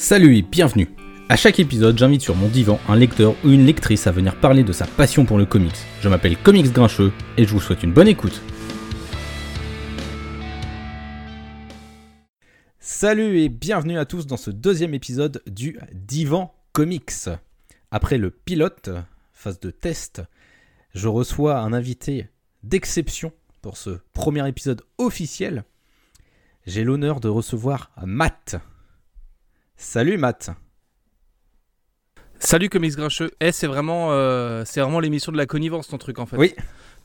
Salut et bienvenue À chaque épisode, j'invite sur mon divan un lecteur ou une lectrice à venir parler de sa passion pour le comics. Je m'appelle Comics Grincheux et je vous souhaite une bonne écoute. Salut et bienvenue à tous dans ce deuxième épisode du Divan Comics. Après le pilote, phase de test, je reçois un invité d'exception pour ce premier épisode officiel. J'ai l'honneur de recevoir Matt. Salut Matt. Salut Comics Grincheux. Eh, c'est vraiment, euh, c'est vraiment l'émission de la connivence ton truc en fait. Oui.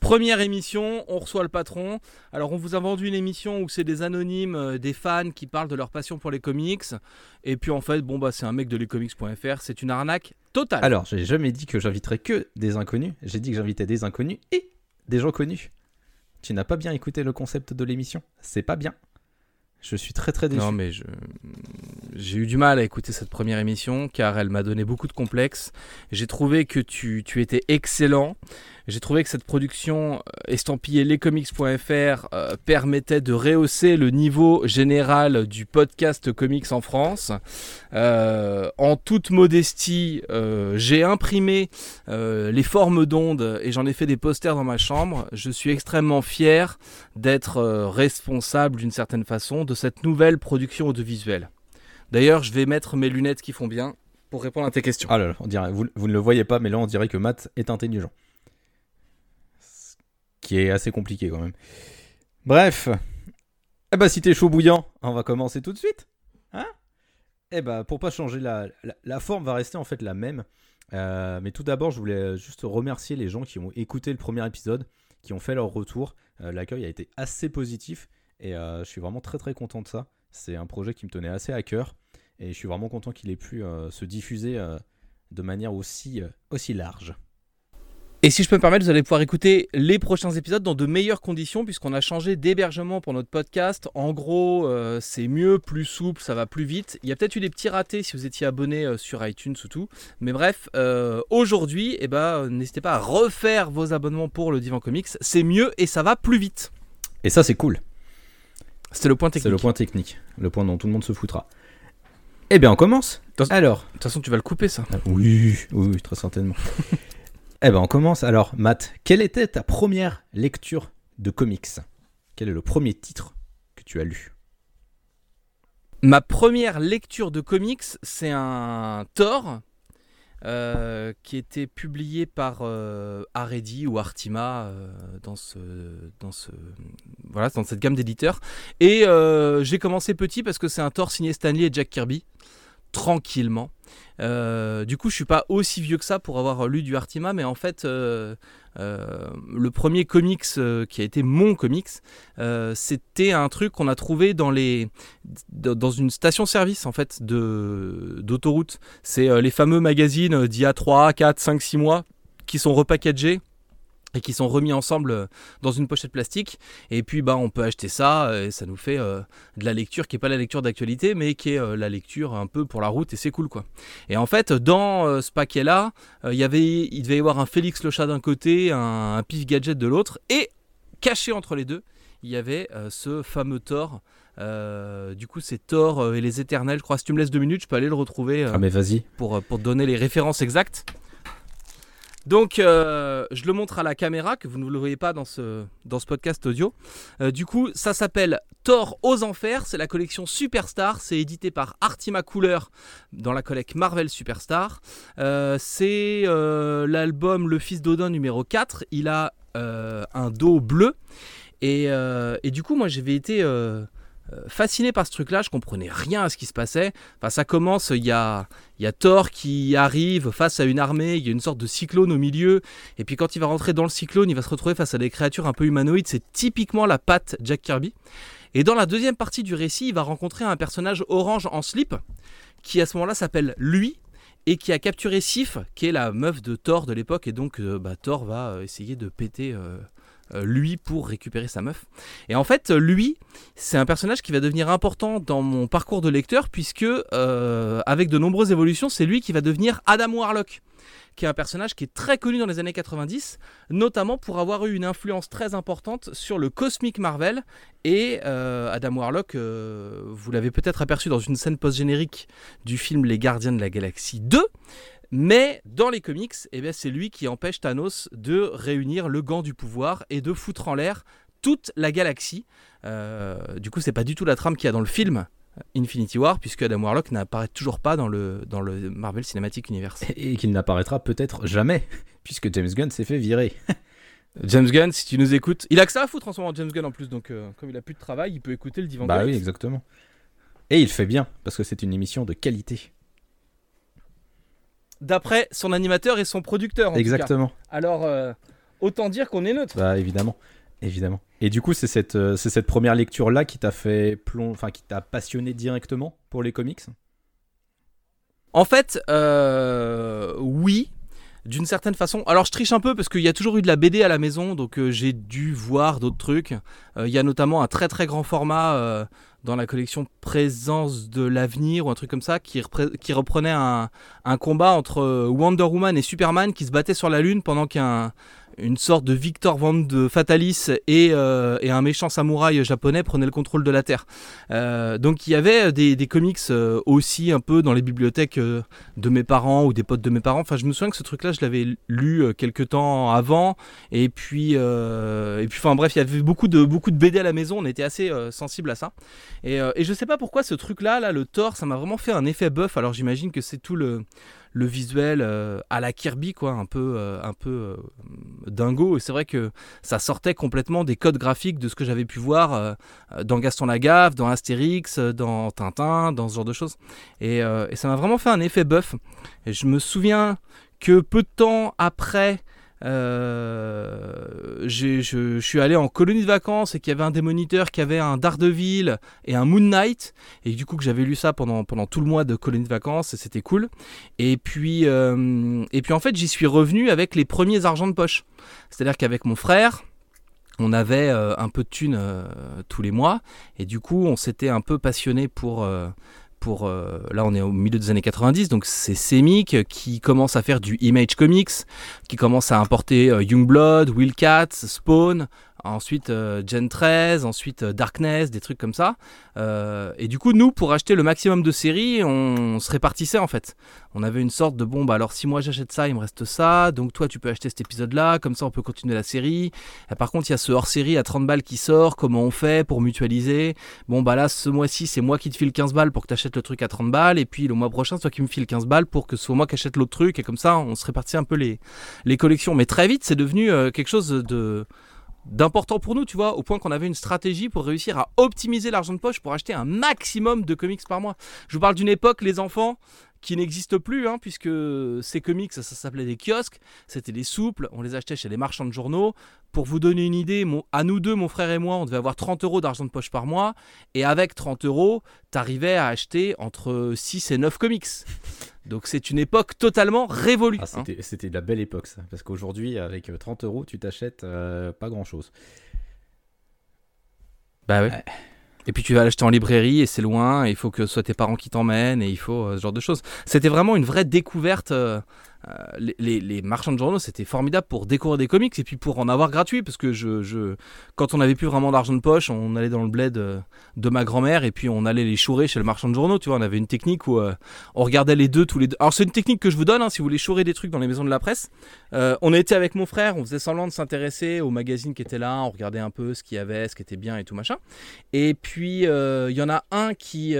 Première émission, on reçoit le patron. Alors on vous a vendu une émission où c'est des anonymes, euh, des fans qui parlent de leur passion pour les comics. Et puis en fait, bon bah c'est un mec de lescomics.fr, c'est une arnaque totale. Alors, j'ai jamais dit que j'inviterais que des inconnus. J'ai dit que j'invitais des inconnus et des gens connus. Tu n'as pas bien écouté le concept de l'émission? C'est pas bien. Je suis très très déçu. Non mais je... j'ai eu du mal à écouter cette première émission car elle m'a donné beaucoup de complexes. J'ai trouvé que tu, tu étais excellent. J'ai trouvé que cette production euh, estampillée lescomics.fr euh, permettait de rehausser le niveau général du podcast comics en France. Euh, en toute modestie, j'ai imprimé les formes d'ondes et j'en ai fait des posters dans ma chambre. Je suis extrêmement fier d'être responsable d'une certaine façon de cette nouvelle production audiovisuelle. D'ailleurs, je vais mettre mes lunettes qui font bien pour répondre à tes questions. Ah là là, on dirait, vous, vous ne le voyez pas, mais là on dirait que Matt est intelligent. Qui est assez compliqué quand même. Bref. Eh bah si t'es chaud bouillant, on va commencer tout de suite. Hein? Eh bah pour pas changer la, forme va rester en fait la même. Euh, mais tout d'abord je voulais juste remercier les gens qui ont écouté le premier épisode, qui ont fait leur retour. Euh, L'accueil a été assez positif et euh, je suis vraiment très très content de ça. C'est un projet qui me tenait assez à cœur et je suis vraiment content qu'il ait pu se diffuser de manière aussi, aussi large. Et si je peux me permettre, vous allez pouvoir écouter les prochains épisodes dans de meilleures conditions puisqu'on a changé d'hébergement pour notre podcast. En gros, euh, c'est mieux, plus souple, ça va plus vite. Il y a peut-être eu des petits ratés si vous étiez abonné euh, sur iTunes ou tout. Mais bref, euh, aujourd'hui, eh ben, n'hésitez pas à refaire vos abonnements pour le Divan Comics. C'est mieux et ça va plus vite. Et ça c'est cool. C'était le point C'est technique. le point technique, le point dont tout le monde se foutra. Eh bien on commence. Alors. De toute façon, tu vas le couper ça. Oui, oui, oui, très certainement. eh ben on commence. Alors Matt, quelle était ta première lecture de comics? Quel est le premier titre que tu as lu? Ma première lecture de comics, c'est un Thor euh, qui était publié par euh, ou Artima euh, dans, dans cette gamme d'éditeurs. Et euh, j'ai commencé petit parce que c'est un Thor signé Stanley et Jack Kirby, tranquillement. Euh, du coup, je suis pas aussi vieux que ça pour avoir lu du Artima, mais en fait, euh, euh, le premier comics qui a été mon comics, c'était un truc qu'on a trouvé dans les une station-service en fait de d'autoroute. C'est les fameux magazines d'il y a 3, 4, 5, 6 mois qui sont repackagés et qui sont remis ensemble euh, dans une pochette plastique. Et puis bah on peut acheter ça euh, et ça nous fait euh, de la lecture qui est pas la lecture d'actualité mais qui est euh, la lecture un peu pour la route et c'est cool quoi. Et en fait dans euh, ce paquet là, il y avait il devait y avoir un Félix le chat d'un côté, un, un Pif Gadget de l'autre et caché entre les deux, il y avait ce fameux Thor. Euh, du coup, c'est Thor et les Éternels. Je crois. Si tu me laisses deux minutes, je peux aller le retrouver euh, Ah mais vas-y. pour, pour te donner les références exactes. Donc, euh, je le montre à la caméra, que vous ne le voyez pas dans ce, podcast audio. Euh, du coup, ça s'appelle Thor aux Enfers. C'est la collection Superstar. C'est édité par Artima Couleur dans la collecte Marvel Superstar. Euh, c'est l'album Le Fils d'Odin numéro 4. Il a un dos bleu. Et, du coup, moi, j'avais été fasciné par ce truc-là. Je comprenais rien à ce qui se passait. Enfin, ça commence, il y a, y a Thor qui arrive face à une armée, il y a une sorte de cyclone au milieu. Et puis quand il va rentrer dans le cyclone, il va se retrouver face à des créatures un peu humanoïdes. C'est typiquement la patte Jack Kirby. Et dans la deuxième partie du récit, il va rencontrer un personnage orange en slip qui à ce moment-là s'appelle lui et qui a capturé Sif, qui est la meuf de Thor de l'époque. Et donc euh, bah, Thor va euh, essayer de péter euh, euh, lui pour récupérer sa meuf. Et en fait, lui, c'est un personnage qui va devenir important dans mon parcours de lecteur puisque euh, avec de nombreuses évolutions, c'est lui qui va devenir Adam Warlock. qui est un personnage qui est très connu dans les années 90, notamment pour avoir eu une influence très importante sur le Cosmic Marvel. Et euh, Adam Warlock, euh, vous l'avez peut-être aperçu dans une scène post-générique du film Les Gardiens de la Galaxie 2. Mais dans les comics, eh bien, c'est lui qui empêche Thanos de réunir le gant du pouvoir et de foutre en l'air toute la galaxie. Euh, du coup, c'est pas du tout la trame qu'il y a dans le film Infinity War, puisque Adam Warlock n'apparaît toujours pas dans le, dans le Marvel Cinematic Universe. Et qu'il n'apparaîtra peut-être jamais, puisque James Gunn s'est fait virer. James Gunn, si tu nous écoutes, il a que ça à foutre en ce moment, James Gunn en plus, donc euh, comme il a plus de travail, il peut écouter le divan. Bah oui, exactement. Et il fait bien, parce que c'est une émission de qualité. D'après son animateur et son producteur. En exactement. Tout cas. Alors, euh, autant dire qu'on est neutre. Bah évidemment, évidemment. Et du coup, c'est cette, euh, c'est cette première lecture-là qui t'a fait plomb... enfin qui t'a passionné directement pour les comics? En fait, euh, oui, d'une certaine façon. Alors je triche un peu parce qu'il y a toujours eu de la BD à la maison, donc euh, j'ai dû voir d'autres trucs. Euh, il y a notamment un très très grand format euh, dans la collection Présence de l'avenir ou un truc comme ça qui, reprenait un, combat entre Wonder Woman et Superman qui se battaient sur la Lune pendant qu'un une sorte de Victor Van de Fatalis et, euh, et, un méchant samouraï japonais prenait le contrôle de la Terre. Euh, donc il y avait des, comics euh, aussi un peu dans les bibliothèques de mes parents ou des potes de mes parents. Enfin, je me souviens que ce truc-là, je l'avais lu quelques temps avant. Et puis, et puis, enfin bref, il y avait beaucoup de beaucoup de BD à la maison. On était assez sensible à ça. Et, et je sais pas pourquoi ce truc-là, là, le Thor, ça m'a vraiment fait un effet buff. Alors j'imagine que c'est tout le le visuel euh, à la Kirby, quoi, un peu, euh, un peu euh, dingo. Et c'est vrai que ça sortait complètement des codes graphiques de ce que j'avais pu voir dans Gaston Lagaffe, dans Astérix, dans Tintin, dans ce genre de choses. Et, et ça m'a vraiment fait un effet buff. Et je me souviens que peu de temps après euh, je, suis allé en colonie de vacances et qu'il y avait un des moniteurs qui avait un Daredevil et un Moon Knight. Et du coup que j'avais lu ça pendant, pendant tout le mois de colonie de vacances et c'était cool. Et puis euh, et puis en fait j'y suis revenu avec les premiers argents de poche. C'est à dire qu'avec mon frère on avait euh, un peu de thunes tous les mois. Et du coup on s'était un peu passionné pour pour, euh, là on est au milieu des années 90, donc c'est Semic qui commence à faire du Image Comics, qui commence à importer euh, Youngblood, Wildcat, Spawn, ensuite euh, Gen 13, ensuite euh, Darkness, des trucs comme ça. Euh, et du coup, nous, pour acheter le maximum de séries, on, se répartissait en fait. On avait une sorte de bon, bah alors si moi j'achète ça, il me reste ça, donc toi tu peux acheter cet épisode-là, comme ça on peut continuer la série. Et par contre, il y a ce hors-série à 30 balles qui sort, comment on fait pour mutualiser? Bon, bah là, ce mois-ci, c'est moi qui te file 15 balles pour que tu achètes le truc à 30 balles, et puis le mois prochain, c'est toi qui me file 15 balles pour que ce soit moi qui achète l'autre truc, et comme ça, on se répartit un peu les, les collections. Mais très vite, c'est devenu quelque chose de d'important pour nous, tu vois, au point qu'on avait une stratégie pour réussir à optimiser l'argent de poche pour acheter un maximum de comics par mois. Je vous parle d'une époque, les enfants, qui n'existe plus, hein, puisque ces comics, ça, ça s'appelait des kiosques, c'était des souples, on les achetait chez les marchands de journaux. Pour vous donner une idée, mon, à nous deux, mon frère et moi, on devait avoir 30 euros d'argent de poche par mois, et avec 30 euros, t'arrivais à acheter entre 6 et 9 comics. Donc c'est une époque totalement révolue. Ah, c'était, hein. c'était de la belle époque ça, parce qu'aujourd'hui avec 30 euros tu t'achètes euh, pas grand chose. Bah ouais. ouais. Et puis tu vas l'acheter en librairie et c'est loin, et il faut que ce soit tes parents qui t'emmènent, et il faut euh, ce genre de choses. C'était vraiment une vraie découverte. Euh, les, les, marchands de journaux, c'était formidable pour découvrir des comics et puis pour en avoir gratuit, parce que je, quand on n'avait plus vraiment d'argent de poche, on allait dans le bled de, de ma grand-mère et puis on allait les chourer chez le marchand de journaux. Tu vois, on avait une technique où euh, on regardait les deux tous les deux. Alors c'est une technique que je vous donne, hein, si vous voulez chourer des trucs dans les maisons de la presse. Euh, on était avec mon frère, on faisait semblant de s'intéresser aux magazines qui étaient là, on regardait un peu ce qu'il y avait, ce qui était bien et tout machin. Et puis euh, il y en a un qui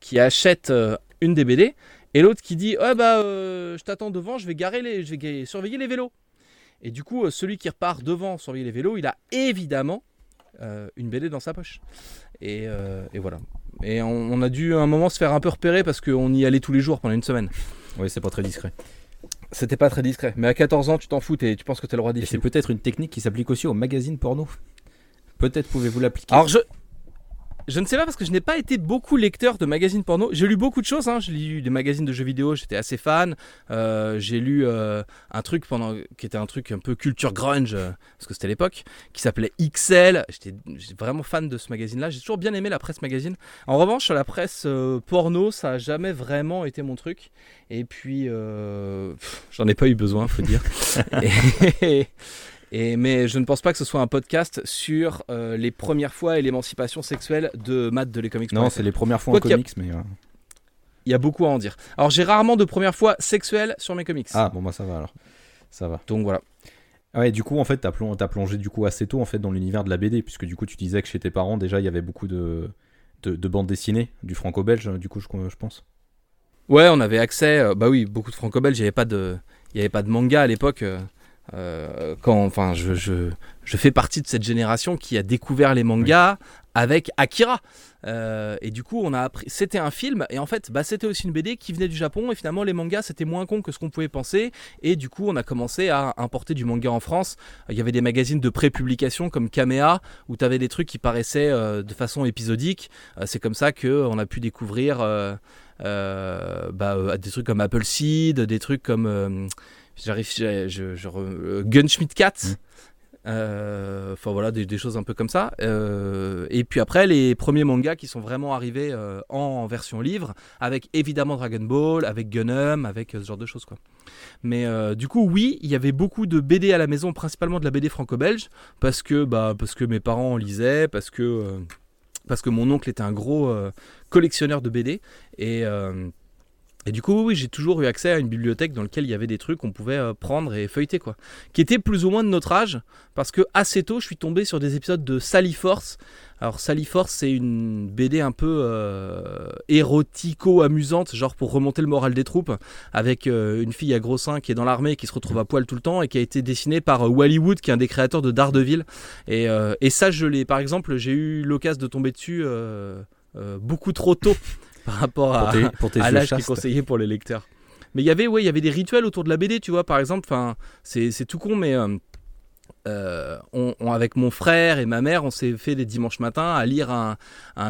qui achète une des BD et l'autre qui dit ouais bah euh, je t'attends devant, je vais garer les, je vais surveiller les vélos. Et du coup, euh, celui qui repart devant surveiller les vélos, il a évidemment euh, une BD dans sa poche. Et, euh, et voilà. Et on, on, a dû à un moment se faire un peu repérer parce qu'on y allait tous les jours pendant une semaine. Oui, c'est pas très discret. C'était pas très discret. Mais à 14 ans, tu t'en fous et tu penses que t'es le roi des Et c'est peut-être une technique qui s'applique aussi aux magazines porno. Peut-être pouvez-vous l'appliquer. Alors je, je ne sais pas parce que je n'ai pas été beaucoup lecteur de magazines porno. J'ai lu beaucoup de choses. Hein. J'ai lu des magazines de jeux vidéo. J'étais assez fan. Euh, j'ai lu euh, un truc pendant qui était un truc un peu culture grunge euh, parce que c'était l'époque qui s'appelait XL. J'étais vraiment fan de ce magazine-là. J'ai toujours bien aimé la presse magazine. En revanche, la presse porno, ça a jamais vraiment été mon truc. Et puis, j'en ai pas eu besoin, faut dire. et, mais je ne pense pas que ce soit un podcast sur euh, les premières fois et l'émancipation sexuelle de Matt de les comics. Non, c'est les premières fois en comics, mais. Euh. Il y a beaucoup à en dire. Alors j'ai rarement de premières fois sexuelles sur mes comics. Ah bon bah ça va alors. Ça va. Donc voilà. Ouais, du coup, en fait, t'as plongé, as plongé du coup assez tôt en fait dans l'univers de la BD, puisque du coup, tu disais que chez tes parents déjà il y avait beaucoup de, de, bandes dessinées, du franco-belge, du coup, je, je, pense. Ouais, on avait accès, euh, bah oui, beaucoup de franco-belge. Il n'y avait pas de, il y avait pas de manga à l'époque. Euh, quand, enfin, je, je, fais partie de cette génération qui a découvert les mangas avec Akira. Euh, et du coup, on a appris. C'était un film, et en fait, bah, c'était aussi une BD qui venait du Japon. Et finalement, les mangas, c'était moins con que ce qu'on pouvait penser. Et du coup, on a commencé à importer du manga en France. Il y avait des magazines de pré-publication comme Kamea, où tu avais des trucs qui paraissaient euh, de façon épisodique. c'est comme ça qu'on a pu découvrir bah, des trucs comme Apple Seed, des trucs comme j'arrive, je, je, je euh, Gunschmidt Cat. Mmh. Euh, enfin voilà, des, choses un peu comme ça. Euh, et puis après, les premiers mangas qui sont vraiment arrivés en, version livre, avec évidemment Dragon Ball, avec Gunham, avec ce genre de choses quoi. Mais du coup, oui, il y avait beaucoup de BD à la maison, principalement de la BD franco-belge, parce que bah parce que mes parents en lisaient, parce que parce que mon oncle était un gros collectionneur de BD et et du coup, oui, j'ai toujours eu accès à une bibliothèque dans laquelle il y avait des trucs qu'on pouvait euh, prendre et feuilleter, quoi. Qui étaient plus ou moins de notre âge, parce que assez tôt, je suis tombé sur des épisodes de Sally Force. Alors, Sally Force, c'est une BD un peu euh, érotico-amusante, genre pour remonter le moral des troupes, avec euh, une fille à gros seins qui est dans l'armée, qui se retrouve à poil tout le temps, et qui a été dessinée par Wally Wood, qui est un des créateurs de Daredevil. Et, et ça, je l'ai, par exemple, j'ai eu l'occasion de tomber dessus. beaucoup trop tôt par rapport à, à l'âge qui est conseillé pour les lecteurs. Mais il y avait, ouais, il y avait des rituels autour de la BD, tu vois, par exemple, enfin, c'est tout con, mais euh, euh, on, avec mon frère et ma mère, on s'est fait des dimanches matins à lire un,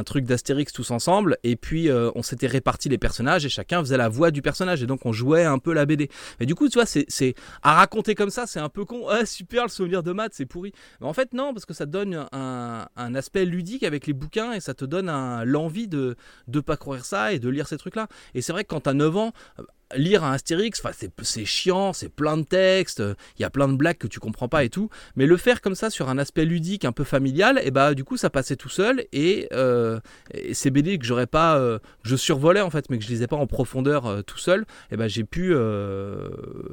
truc d'Astérix tous ensemble, et puis euh, on s'était réparti les personnages et chacun faisait la voix du personnage, et donc on jouait un peu la BD. Mais du coup, tu vois, c'est à raconter comme ça, c'est un peu con. Ah super, le souvenir de maths, c'est pourri. Mais en fait, non, parce que ça donne un, aspect ludique avec les bouquins et ça te donne l'envie de ne pas courir ça et de lire ces trucs-là. Et c'est vrai que quand tu as 9 ans, lire un Astérix, c'est chiant, c'est plein de textes, il y a plein de blagues que tu comprends pas et tout. Mais le faire comme ça sur un aspect ludique, un peu familial, et bah du coup ça passait tout seul. Et, euh, ces BD que j'aurais pas, euh, je survolais en fait, mais que je lisais pas en profondeur euh, tout seul, et bah j'ai pu,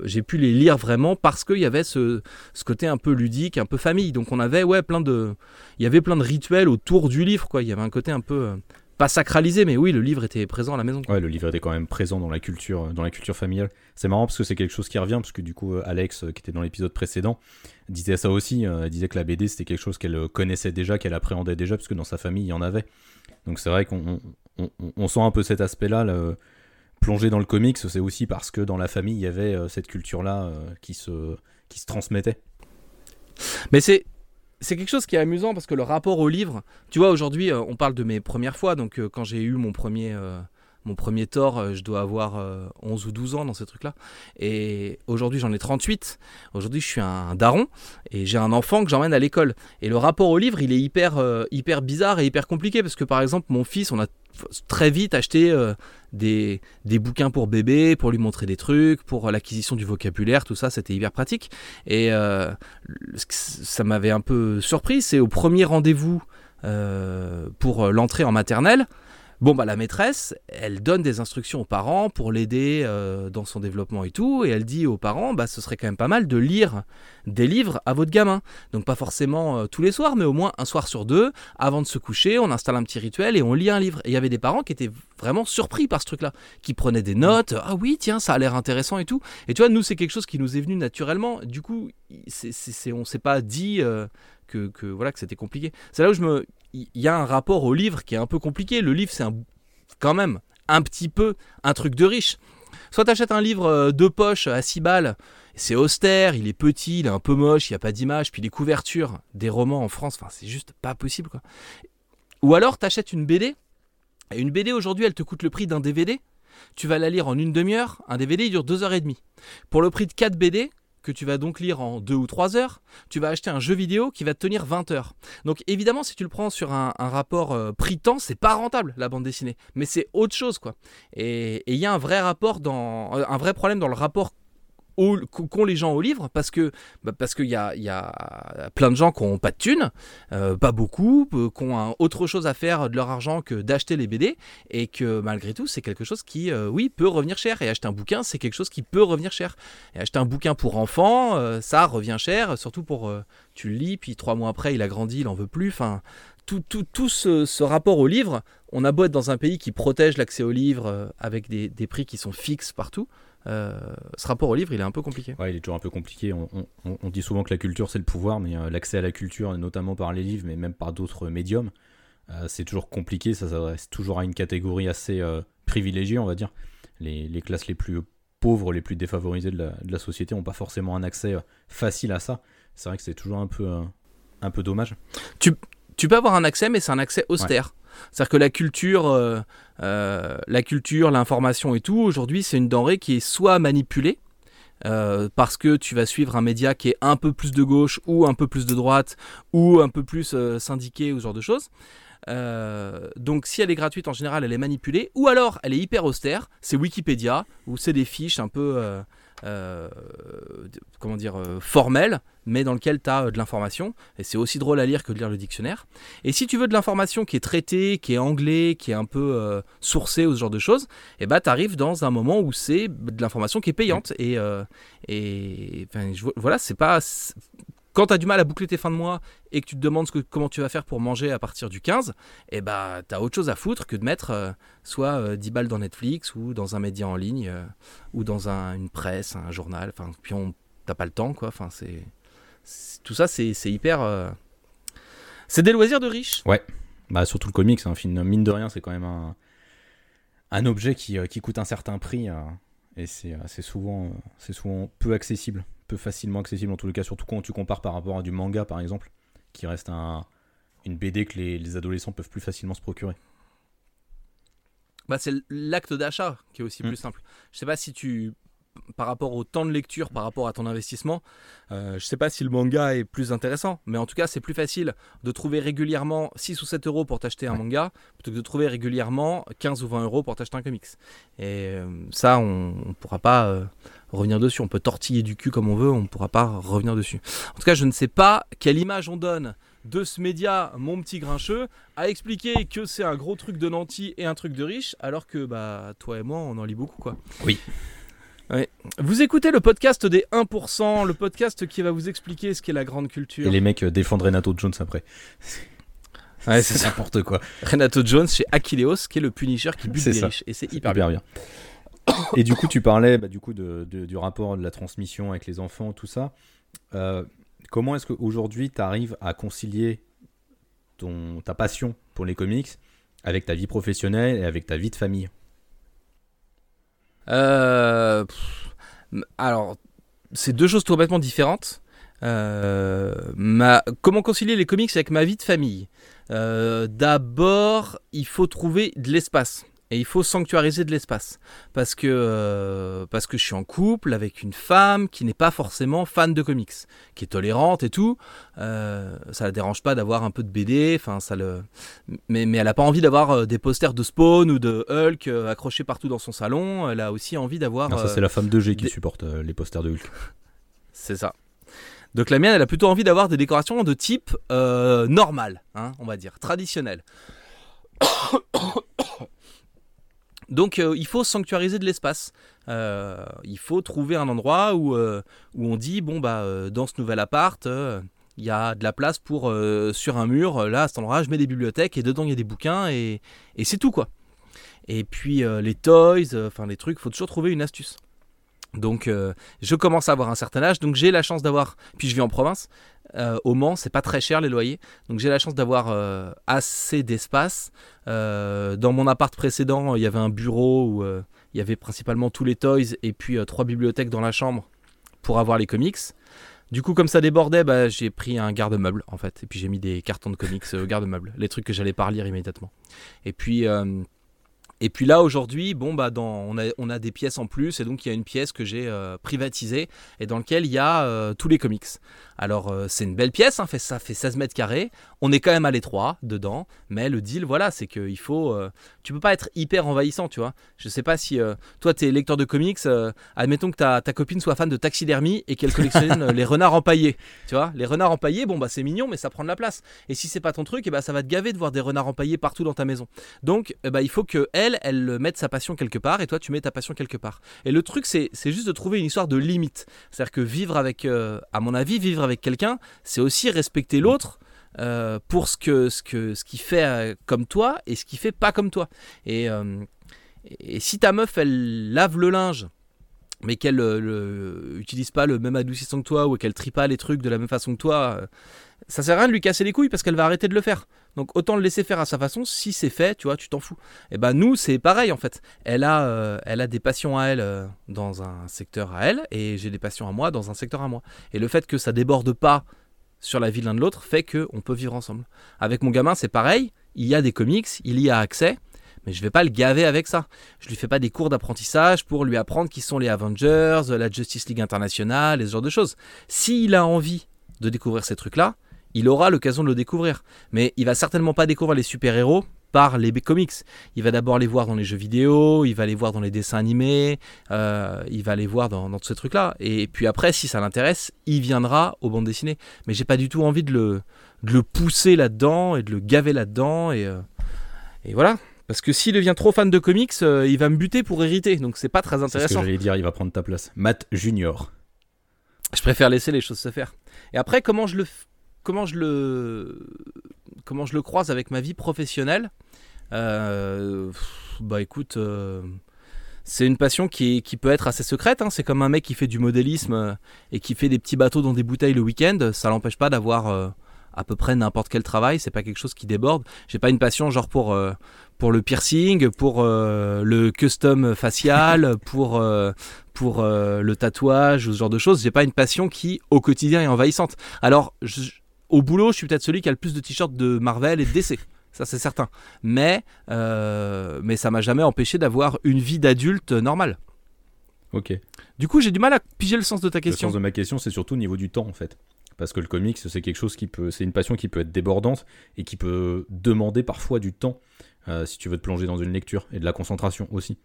j'ai pu les lire vraiment parce qu'il y avait ce, ce, côté un peu ludique, un peu famille. Donc on avait ouais plein de, il y avait plein de rituels autour du livre quoi. Il y avait un côté un peu pas sacralisé, mais oui, le livre était présent à la maison. Ouais, le livre était quand même présent dans la culture, dans la culture familiale. C'est marrant parce que c'est quelque chose qui revient, parce que du coup, euh, Alex, euh, qui était dans l'épisode précédent, disait ça aussi. Euh, elle disait que la BD, c'était quelque chose qu'elle connaissait déjà, qu'elle appréhendait déjà, parce que dans sa famille, il y en avait. Donc c'est vrai qu'on on, sent un peu cet aspect-là. Le, plonger dans le comics, c'est aussi parce que dans la famille, il y avait cette culture-là qui, se, qui se transmettait. Mais c'est c'est quelque chose qui est amusant parce que le rapport au livre, tu vois, aujourd'hui, euh, on parle de mes premières fois. Donc, euh, quand j'ai eu mon premier, euh, mon premier tort, je dois avoir 11 ou 12 ans dans ces trucs-là. Et aujourd'hui, j'en ai 38. Aujourd'hui, je suis un daron et j'ai un enfant que j'emmène à l'école. Et le rapport au livre, il est hyper, hyper bizarre et hyper compliqué parce que, par exemple, mon fils, on a très vite acheté des, des, bouquins pour bébé, pour lui montrer des trucs, pour l'acquisition du vocabulaire, tout ça, c'était hyper pratique. Et euh, ça m'avait un peu surpris, c'est au premier rendez-vous euh, pour l'entrée en maternelle, Bon, bah, la maîtresse, elle donne des instructions aux parents pour l'aider euh, dans son développement et tout, et elle dit aux parents, bah, ce serait quand même pas mal de lire des livres à votre gamin. Donc, pas forcément euh, tous les soirs, mais au moins un soir sur deux, avant de se coucher, on installe un petit rituel et on lit un livre. Et il y avait des parents qui étaient vraiment surpris par ce truc-là, qui prenaient des notes, ah oui, tiens, ça a l'air intéressant et tout. Et tu vois, nous, c'est quelque chose qui nous est venu naturellement. Du coup, c'est, on s'est pas dit. Euh, que, voilà que c'était compliqué. C'est là où je me il y a un rapport au livre qui est un peu compliqué. Le livre, c'est quand même un petit peu un truc de riche. Soit tu achètes un livre euh, de poche à 6 balles, c'est austère, il est petit, il est un peu moche, il n'y a pas d'image, puis les couvertures des romans en France, enfin, c'est juste pas possible. Quoi. Ou alors t'achètes une BD. Et une BD aujourd'hui, elle te coûte le prix d'un DVD. Tu vas la lire en une demi-heure. Un DVD il dure deux heures et demie. Pour le prix de 4 BD, que tu vas donc lire en 2 ou 3 heures, tu vas acheter un jeu vidéo qui va te tenir 20 heures. Donc évidemment, si tu le prends sur un, rapport euh, prix-temps, c'est pas rentable la bande dessinée, mais c'est autre chose quoi. Et il y a un vrai rapport dans un vrai problème dans le rapport qu'ont les gens au livre parce que bah, parce qu'il y a, y a plein de gens qui n'ont pas de thunes, euh, pas beaucoup, euh, qui ont autre chose à faire de leur argent que d'acheter les BD et que malgré tout c'est quelque chose qui euh, oui peut revenir cher. Et acheter un bouquin c'est quelque chose qui peut revenir cher. Et acheter un bouquin pour enfants ça revient cher surtout pour tu le lis puis trois mois après il a grandi il en veut plus. Enfin tout, tout, tout ce, ce, rapport au livre on a beau être dans un pays qui protège l'accès au livre avec des, des prix qui sont fixes partout euh, ce rapport au livre, il est un peu compliqué. Ouais, il est toujours un peu compliqué. On, dit souvent que la culture, c'est le pouvoir, mais euh, l'accès à la culture, notamment par les livres, mais même par d'autres médiums, euh, c'est toujours compliqué. Ça s'adresse toujours à une catégorie assez privilégiée, on va dire. Les, classes les plus pauvres, les plus défavorisées de la, société n'ont pas forcément un accès facile à ça. C'est vrai que c'est toujours un peu, un peu dommage. Tu, tu peux avoir un accès, mais c'est un accès austère. C'est-à-dire que la culture, euh, euh, la culture, l'information et tout, aujourd'hui, c'est une denrée qui est soit manipulée, euh, parce que tu vas suivre un média qui est un peu plus de gauche ou un peu plus de droite ou un peu plus syndiqué ou ce genre de choses. donc si elle est gratuite en général elle est manipulée ou alors elle est hyper austère, c'est Wikipédia ou c'est des fiches un peu euh, comment dire, euh, formel, mais dans lequel tu as euh, de l'information. Et c'est aussi drôle à lire que de lire le dictionnaire. Et si tu veux de l'information qui est traitée, qui est anglais, qui est un peu sourcée ou ce genre de choses, et eh bah ben, tu arrives dans un moment où c'est de l'information qui est payante. Et, et voilà, c'est pas quand tu as du mal à boucler tes fins de mois et que tu te demandes comment tu vas faire pour manger à partir du 15, eh bah, tu as autre chose à foutre que de mettre euh, soit 10 euh, balles dans Netflix ou dans un média en ligne euh, ou dans une presse, un journal. Enfin, puis t'as pas le temps, quoi. Enfin, c'est, tout ça, c'est, hyper. C'est des loisirs de riches. Ouais, bah, surtout le comics, hein, mine de rien, c'est quand même un, un objet qui, qui, coûte un certain prix et c'est, souvent, c'est souvent peu accessible facilement accessible en tous les cas, surtout quand tu compares par rapport à du manga par exemple, qui reste un, une BD que les, adolescents peuvent plus facilement se procurer. Bah, c'est l'acte d'achat qui est aussi mm. plus simple. Je sais pas si tu par rapport au temps de lecture, par rapport à ton investissement, euh, je sais pas si le manga est plus intéressant, mais en tout cas, c'est plus facile de trouver régulièrement 6 ou 7 euros pour t'acheter un manga plutôt que de trouver régulièrement 15 ou 20 euros pour t'acheter un comics. Et euh, ça, on ne pourra pas euh, revenir dessus. On peut tortiller du cul comme on veut, on ne pourra pas revenir dessus. En tout cas, je ne sais pas quelle image on donne de ce média, mon petit grincheux, à expliquer que c'est un gros truc de nanti et un truc de riche, alors que bah toi et moi, on en lit beaucoup, quoi. Oui. Vous écoutez le podcast des 1%, le podcast qui va vous expliquer ce qu'est la grande culture. Et les mecs euh, défendent Renato Jones après. Ouais, c'est n'importe quoi. Renato Jones chez Achilleos, qui est le Punisher qui bute des riches. Et c'est hyper bien. bien. Et du coup, tu parlais bah, du, coup, du rapport de la transmission avec les enfants, tout ça. Euh, comment est-ce qu'aujourd'hui, tu arrives à concilier ton, ta passion pour les comics avec ta vie professionnelle et avec ta vie de famille? Euh, alors, c'est deux choses complètement différentes. Euh, ma... Comment concilier les comics avec ma vie de famille? Euh, D'abord, il faut trouver de l'espace. Et il faut sanctuariser de l'espace. Parce que, euh, parce que je suis en couple avec une femme qui n'est pas forcément fan de comics, qui est tolérante et tout. Euh, ça la dérange pas d'avoir un peu de BD, enfin ça le. Mais, mais elle n'a pas envie d'avoir euh, des posters de Spawn ou de Hulk euh, accrochés partout dans son salon. Elle a aussi envie d'avoir. ça c'est la femme de G qui supporte les posters de Hulk. c'est ça. Donc la mienne, elle a plutôt envie d'avoir des décorations de type normal, hein, on va dire, traditionnel. Donc euh, il faut sanctuariser de l'espace. Euh, il faut trouver un endroit où, euh, où on dit bon bah dans ce nouvel appart il y a de la place pour sur un mur là à cet endroit je mets des bibliothèques et dedans il y a des bouquins et, et c'est tout quoi. Et puis les toys, enfin les trucs, il faut toujours trouver une astuce. Donc je commence à avoir un certain âge, donc j'ai la chance d'avoir, puis je vis en province, euh, au Mans, c'est pas très cher les loyers. Donc j'ai la chance d'avoir euh, assez d'espace. Euh, dans mon appart précédent, il y avait un bureau où il y avait principalement tous les toys et puis trois bibliothèques dans la chambre pour avoir les comics. Du coup, comme ça débordait, bah, j'ai pris un garde-meuble en fait, et puis j'ai mis des cartons de comics au garde-meuble, les trucs que j'allais pas relire immédiatement. Et puis, euh, et puis là aujourd'hui, bon bah dans, on, a, on a des pièces en plus, et donc il y a une pièce que j'ai euh, privatisée et dans laquelle il y a euh, tous les comics. Alors euh, c'est une belle pièce, hein, ça fait 16 mètres carrés. On est quand même à l'étroit dedans, mais le deal, voilà, c'est qu'il faut. euh, tu peux pas être hyper envahissant, tu vois. Je sais pas si euh, toi t'es lecteur de comics, admettons que ta, ta copine soit fan de taxidermie et qu'elle collectionne les renards empaillés. Tu vois, les renards empaillés, bon bah c'est mignon, mais ça prend de la place. Et si c'est pas ton truc, et bah ça va te gaver de voir des renards empaillés partout dans ta maison. Donc eh bah, il faut que elle, elle mette sa passion quelque part et toi tu mets ta passion quelque part. Et le truc c'est c'est juste de trouver une histoire de limite. C'est-à-dire que vivre avec, à mon avis, vivre avec quelqu'un, c'est aussi respecter l'autre. euh, pour ce que ce que ce qu'il fait euh, comme toi et ce qu'il fait pas comme toi et, euh, et si ta meuf elle lave le linge mais qu'elle euh, le- utilise pas le même adoucissant que toi ou qu'elle trie pas les trucs de la même façon que toi ça sert à rien de lui casser les couilles parce qu'elle va arrêter de le faire donc autant le laisser faire à sa façon si c'est fait tu vois tu t'en fous. Et ben nous c'est pareil en fait. Elle a euh, elle a des passions à elle euh, dans un secteur à elle et j'ai des passions à moi dans un secteur à moi. Et le fait que ça déborde pas sur la vie l'un de l'autre fait que on peut vivre ensemble. Avec mon gamin c'est pareil. Il y a des comics il y a accès mais je vais pas le gaver avec ça. Je lui fais pas des cours d'apprentissage pour lui apprendre qui sont les Avengers, la Justice League internationale et ce genre de choses. S'il a envie de découvrir ces trucs-là, il aura l'occasion de le découvrir. Mais il va certainement pas découvrir les super-héros par les comics. Il va d'abord les voir dans les jeux vidéo, il va les voir dans les dessins animés, euh, il va les voir dans, dans tous ces trucs-là. Et puis après, si ça l'intéresse, il viendra aux bandes dessinées. Mais j'ai pas du tout envie de le, de le pousser là-dedans et de le gaver là-dedans. Et, euh, et voilà. Parce que s'il devient trop fan de comics, euh, il va me buter pour hériter. Donc c'est pas très C'est ce que intéressant. j'allais dire, il va prendre ta place. Matt Junior. Je préfère laisser les choses se faire. Et après, comment je le, comment je le, comment je le croise avec ma vie professionnelle Euh, Bah écoute, euh, c'est une passion qui, est- qui peut être assez secrète. hein. C'est comme un mec qui fait du modélisme euh, et qui fait des petits bateaux dans des bouteilles le week-end. Ça l'empêche pas d'avoir euh, à peu près n'importe quel travail. C'est pas quelque chose qui déborde. J'ai pas une passion genre pour pour le piercing, pour le custom facial, pour pour le tatouage ou ce genre de choses. J'ai pas une passion qui, au quotidien, est envahissante. Alors, je- au boulot, je suis peut-être celui qui a le plus de t-shirts de Marvel et de DC. Ça, c'est certain. Mais, euh, mais ça m'a jamais empêché d'avoir une vie d'adulte normale. Ok. Du coup, j'ai du mal à piger le sens de ta Le question. sens de ma question, c'est surtout au niveau du temps en fait. Parce que le comics, c'est quelque chose qui peut, c'est une passion qui peut être débordante et qui peut demander parfois du temps euh, si tu veux te plonger dans une lecture et de la concentration aussi.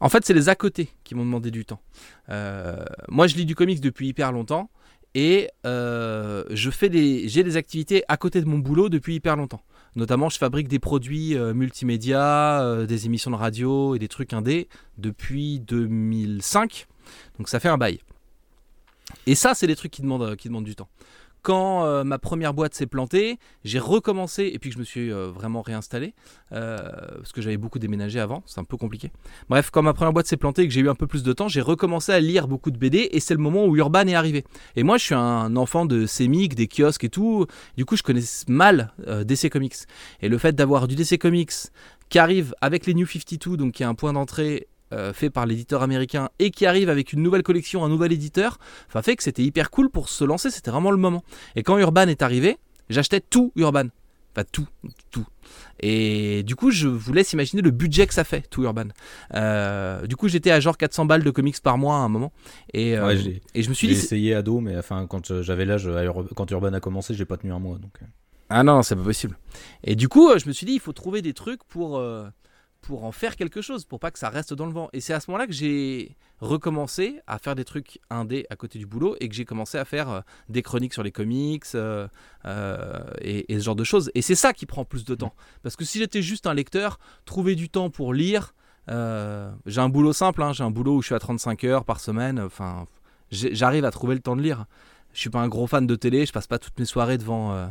En fait, c'est les à côté qui m'ont demandé du temps. Euh, moi, je lis du comics depuis hyper longtemps et euh, je fais des, j'ai des activités à côté de mon boulot depuis hyper longtemps. Notamment, je fabrique des produits euh, multimédia, euh, des émissions de radio et des trucs indés depuis 2005. Donc, ça fait un bail. Et ça, c'est des trucs qui demandent, qui demandent du temps. Quand euh, ma première boîte s'est plantée, j'ai recommencé et puis que je me suis euh, vraiment réinstallé euh, parce que j'avais beaucoup déménagé avant, c'est un peu compliqué. Bref, quand ma première boîte s'est plantée et que j'ai eu un peu plus de temps, j'ai recommencé à lire beaucoup de BD et c'est le moment où Urban est arrivé. Et moi, je suis un enfant de Semic, des kiosques et tout. Du coup, je connais mal DC Comics. Et le fait d'avoir du DC Comics qui arrive avec les New 52, donc qui est un point d'entrée euh, fait par l'éditeur américain et qui arrive avec une nouvelle collection, un nouvel éditeur, enfin fait que c'était hyper cool pour se lancer, c'était vraiment le moment. Et quand Urban est arrivé, j'achetais tout Urban. Enfin tout, tout. Et du coup, je vous laisse imaginer le budget que ça fait, tout Urban. Euh, du coup, j'étais à genre 400 balles de comics par mois à un moment. Et, euh, Ouais, j'ai- et je me suis J'ai dit, c'est- essayé ado, mais enfin quand j'avais l'âge, quand Urban a commencé, j'ai pas tenu un mois. Donc. ah non, c'est pas possible. Et du coup, je me suis dit, il faut trouver des trucs pour, euh, pour en faire quelque chose, pour pas que ça reste dans le vent. Et c'est à ce moment-là que j'ai recommencé à faire des trucs indés à côté du boulot et que j'ai commencé à faire euh, des chroniques sur les comics euh, euh, et, ce genre de choses. Et c'est ça qui prend plus de temps. Parce que si j'étais juste un lecteur, trouver du temps pour lire, j'ai un boulot simple, hein, j'ai un boulot où je suis à 35 heures par semaine, enfin, j'arrive à trouver le temps de lire. Je suis pas un gros fan de télé, je passe pas toutes mes soirées devant,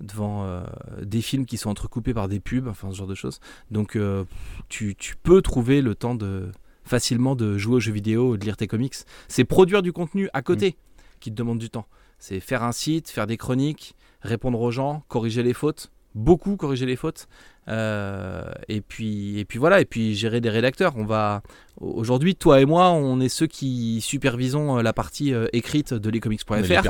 devant euh, des films qui sont entrecoupés par des pubs, enfin ce genre de choses. Donc euh, tu, tu peux trouver le temps de facilement de jouer aux jeux vidéo, de lire tes comics. C'est produire du contenu à côté qui te demande du temps. C'est faire un site, faire des chroniques, répondre aux gens, corriger les fautes. beaucoup corriger les fautes. Euh, et puis et puis voilà et puis gérer des rédacteurs. On va aujourd'hui toi et moi on est ceux qui supervisons la partie écrite de lescomics.fr.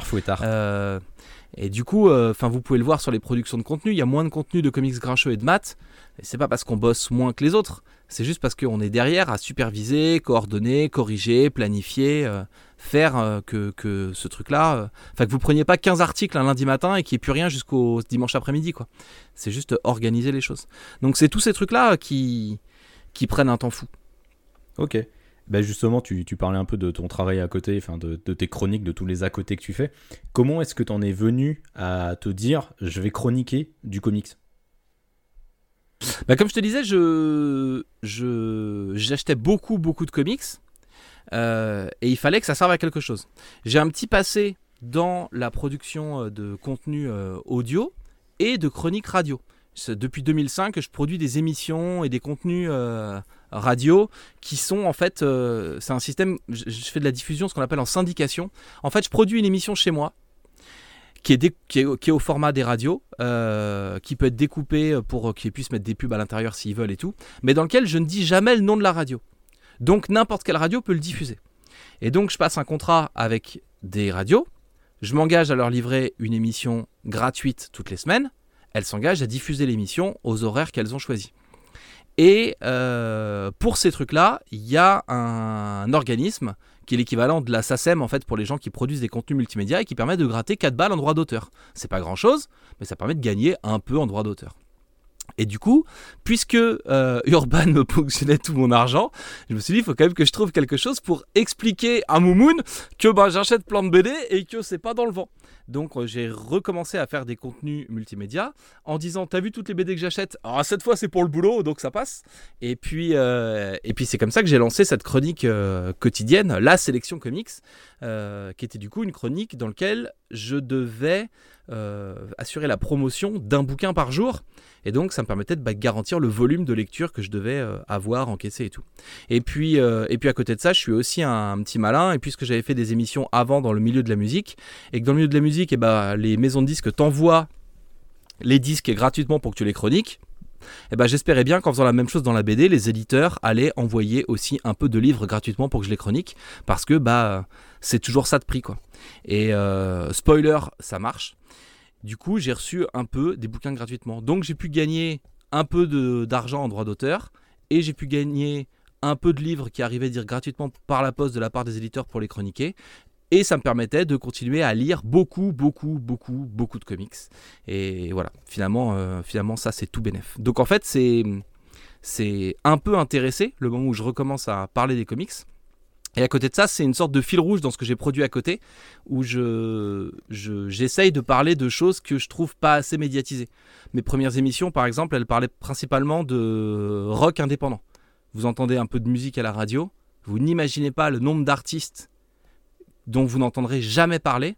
Euh, et du coup, enfin vous pouvez le voir sur les productions de contenu, il y a moins de contenu de comics grincheux et de maths. Et c'est pas parce qu'on bosse moins que les autres, c'est juste parce qu'on est derrière à superviser, coordonner, corriger, planifier, faire euh, que, ce truc-là. Euh, enfin, que vous preniez pas 15 articles un lundi matin et qu'il n'y ait plus rien jusqu'au dimanche après-midi, quoi. C'est juste organiser les choses. Donc, c'est tous ces trucs-là qui, qui prennent un temps fou. Ok. Ben justement, tu, parlais un peu de ton travail à côté, enfin de, tes chroniques, de tous les à côté que tu fais. Comment est-ce que tu en es venu à te dire je vais chroniquer du comics? Bah comme je te disais, j'achetais beaucoup, beaucoup de comics. Euh, et il fallait que ça serve à quelque chose. J'ai un petit passé dans la production euh, de contenu euh, audio et de chroniques radio. Depuis 2005, je produis des émissions et des contenus radio qui sont en fait, c'est un système, je, fais de la diffusion, ce qu'on appelle en syndication. En fait, je produis une émission chez moi qui est, qui, au format des radios, qui peut être découpée pour qu'ils puissent mettre des pubs à l'intérieur s'ils veulent et tout, mais dans lequel je ne dis jamais le nom de la radio. Donc n'importe quelle radio peut le diffuser. Et donc je passe un contrat avec des radios, je m'engage à leur livrer une émission gratuite toutes les semaines, elles s'engagent à diffuser l'émission aux horaires qu'elles ont choisis. Et euh, pour ces trucs-là, il y a un, organisme qui est l'équivalent de la SACEM en fait pour les gens qui produisent des contenus multimédia et qui permet de gratter 4 balles en droit d'auteur. C'est pas grand chose, mais ça permet de gagner un peu en droit d'auteur. Et du coup, puisque euh, Urban me ponctionnait tout mon argent, je me suis dit, il faut quand même que je trouve quelque chose pour expliquer à Moumoun que ben, j'achète plein de BD et que c'est pas dans le vent. Donc euh, j'ai recommencé à faire des contenus multimédia en disant, t'as vu toutes les BD que j'achète? Ah, cette fois c'est pour le boulot, donc ça passe. Et puis, euh, et puis c'est comme ça que j'ai lancé cette chronique quotidienne, la sélection comics, qui était du coup une chronique dans laquelle je devais assurer la promotion d'un bouquin par jour. Et donc, ça me permettait de bah, garantir le volume de lecture que je devais euh, avoir, encaissé et tout. Et puis, euh, et puis, à côté de ça, je suis aussi un, petit malin. Et puisque j'avais fait des émissions avant dans le milieu de la musique, et que dans le milieu de la musique, et eh bah, les maisons de disques t'envoient les disques gratuitement pour que tu les chroniques, eh ben, j'espérais bien qu'en faisant la même chose dans la BD, les éditeurs allaient envoyer aussi un peu de livres gratuitement pour que je les chronique, parce que bah c'est toujours ça de prix quoi. Et euh, spoiler, ça marche. Du coup, j'ai reçu un peu des bouquins gratuitement. Donc, j'ai pu gagner un peu d'argent en droit d'auteur et j'ai pu gagner un peu de livres qui arrivaient dire gratuitement par la poste de la part des éditeurs pour les chroniquer. Et ça me permettait de continuer à lire beaucoup, beaucoup, beaucoup, beaucoup de comics. Et voilà, finalement, euh, finalement ça c'est tout bénef. Donc en fait, c'est c'est un peu intéressé le moment où je recommence à parler des comics. Et à côté de ça, c'est une sorte de fil rouge dans ce que j'ai produit à côté, où je, j'essaye de parler de choses que je trouve pas assez médiatisées. Mes premières émissions, par exemple, elles parlaient principalement de rock indépendant. Vous entendez un peu de musique à la radio, vous n'imaginez pas le nombre d'artistes dont vous n'entendrez jamais parler,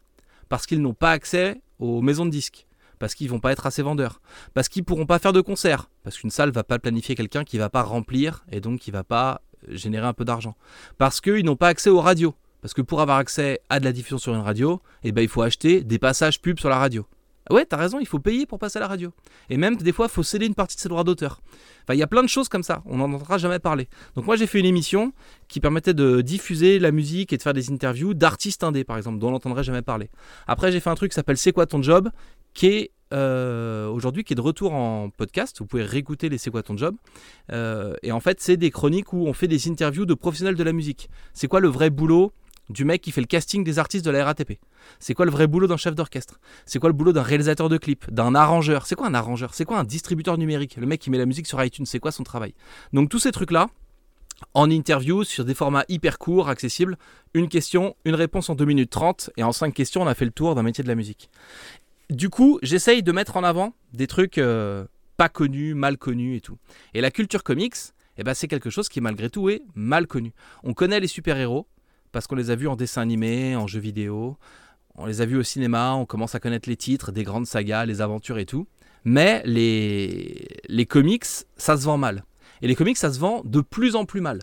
parce qu'ils n'ont pas accès aux maisons de disques parce qu'ils vont pas être assez vendeurs, parce qu'ils pourront pas faire de concerts, parce qu'une salle va pas planifier quelqu'un qui va pas remplir et donc qui va pas générer un peu d'argent. Parce qu'ils n'ont pas accès aux radios. Parce que pour avoir accès à de la diffusion sur une radio, eh ben, il faut acheter des passages pubs sur la radio. Ah ouais, t'as raison, il faut payer pour passer à la radio. Et même, des fois, il faut céder une partie de ses droits d'auteur. Enfin, il y a plein de choses comme ça, on n'en entendra jamais parler. Donc moi, j'ai fait une émission qui permettait de diffuser la musique et de faire des interviews d'artistes indés, par exemple, dont on n'entendrait jamais parler. Après, j'ai fait un truc qui s'appelle C'est quoi ton job qui est euh, aujourd'hui est de retour en podcast. Vous pouvez réécouter les C'est quoi ton job euh, Et en fait, c'est des chroniques où on fait des interviews de professionnels de la musique. C'est quoi le vrai boulot du mec qui fait le casting des artistes de la RATP C'est quoi le vrai boulot d'un chef d'orchestre? C'est quoi le boulot d'un réalisateur de clip D'un arrangeur? C'est quoi un arrangeur? C'est quoi un distributeur numérique? Le mec qui met la musique sur iTunes, c'est quoi son travail? Donc tous ces trucs-là, en interview sur des formats hyper courts, accessibles. Une question, une réponse en 2 minutes 30 et en 5 questions on a fait le tour d'un métier de la musique du coup, j'essaye de mettre en avant des trucs euh, pas connus, mal connus et tout. Et la culture comics, eh ben, c'est quelque chose qui malgré tout est mal connu. On connaît les super-héros parce qu'on les a vus en dessin animé, en jeux vidéo, on les a vus au cinéma, on commence à connaître les titres des grandes sagas, les aventures et tout. Mais les, les comics, ça se vend mal. Et les comics, ça se vend de plus en plus mal.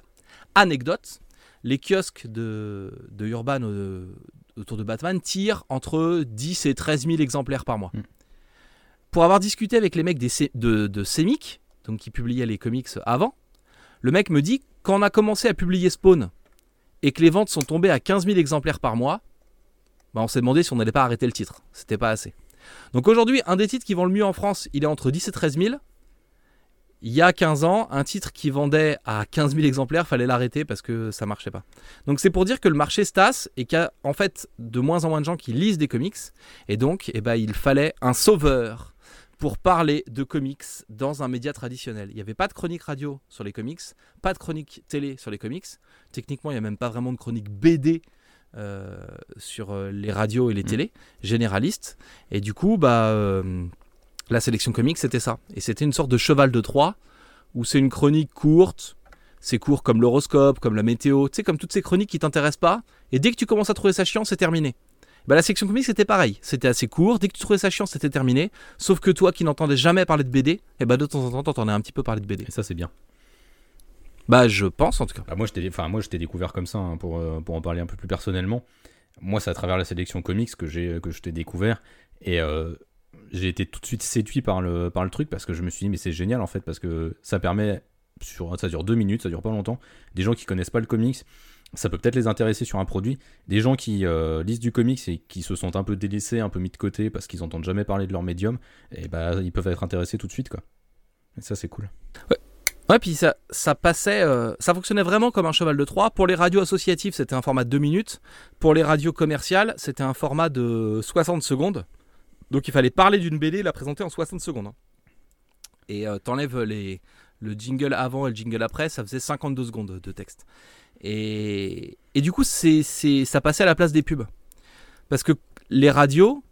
Anecdote, les kiosques de, de Urban autour de Batman tire entre 10 et 13 000 exemplaires par mois. Hmm. pour avoir discuté avec les mecs des de, de Semic, donc qui publiaient les comics avant, le mec me dit quand on a commencé à publier Spawn et que les ventes sont tombées à 15 000 exemplaires par mois, bah on s'est demandé si on n'allait pas arrêter le titre. C'était pas assez. Donc aujourd'hui, un des titres qui vend le mieux en France, il est entre 10 et 13 000. Il y a 15 ans, un titre qui vendait à 15 000 exemplaires, fallait l'arrêter parce que ça marchait pas. Donc c'est pour dire que le marché se tasse et qu'il y a en fait de moins en moins de gens qui lisent des comics. Et donc, eh ben, il fallait un sauveur pour parler de comics dans un média traditionnel. Il n'y avait pas de chronique radio sur les comics, pas de chronique télé sur les comics. Techniquement, il n'y a même pas vraiment de chronique BD euh, sur euh, les radios et les Mm. télés, généralistes. Et du coup, bah, euh, la sélection comics, c'était ça. Et c'était une sorte de cheval de Troie, où c'est une chronique courte, c'est court comme l'horoscope, comme la météo, tu sais, comme toutes ces chroniques qui t'intéressent pas. Et dès que tu commences à trouver ça chiant, c'est terminé. Bah, la section comics, c'était pareil. C'était assez court. Dès que tu trouvais ça chiant, c'était terminé. Sauf que toi qui n'entendais jamais parler de BD, et bah, de temps en temps, t'entendais un petit peu parler de BD. Et ça, c'est bien. Bah, je pense en tout cas. Bah, moi, je t'ai découvert comme ça, hein, pour, euh, pour en parler un peu plus personnellement. Moi, c'est à travers la sélection comics que, j'ai, que je t'ai découvert. Et euh, j'ai été tout de suite séduit par le, par le truc parce que je me suis dit, mais c'est génial en fait, parce que ça permet, sur, ça dure deux minutes, ça dure pas longtemps. Des gens qui connaissent pas le comics, ça peut peut-être les intéresser sur un produit. Des gens qui euh, lisent du comics et qui se sentent un peu délaissés, un peu mis de côté parce qu'ils entendent jamais parler de leur médium, et bah, ils peuvent être intéressés tout de suite, quoi. Et ça, c'est cool. Ouais, puis ça, ça passait, euh, ça fonctionnait vraiment comme un cheval de Troie. Pour les radios associatives, c'était un format de 2 minutes. Pour les radios commerciales, c'était un format de 60 secondes. Donc il fallait parler d'une BD et la présenter en 60 secondes. hein. Et euh, t'enlèves le jingle avant et le jingle après, ça faisait 52 secondes de texte. Et, du coup, ça passait à la place des pubs. Parce que les radios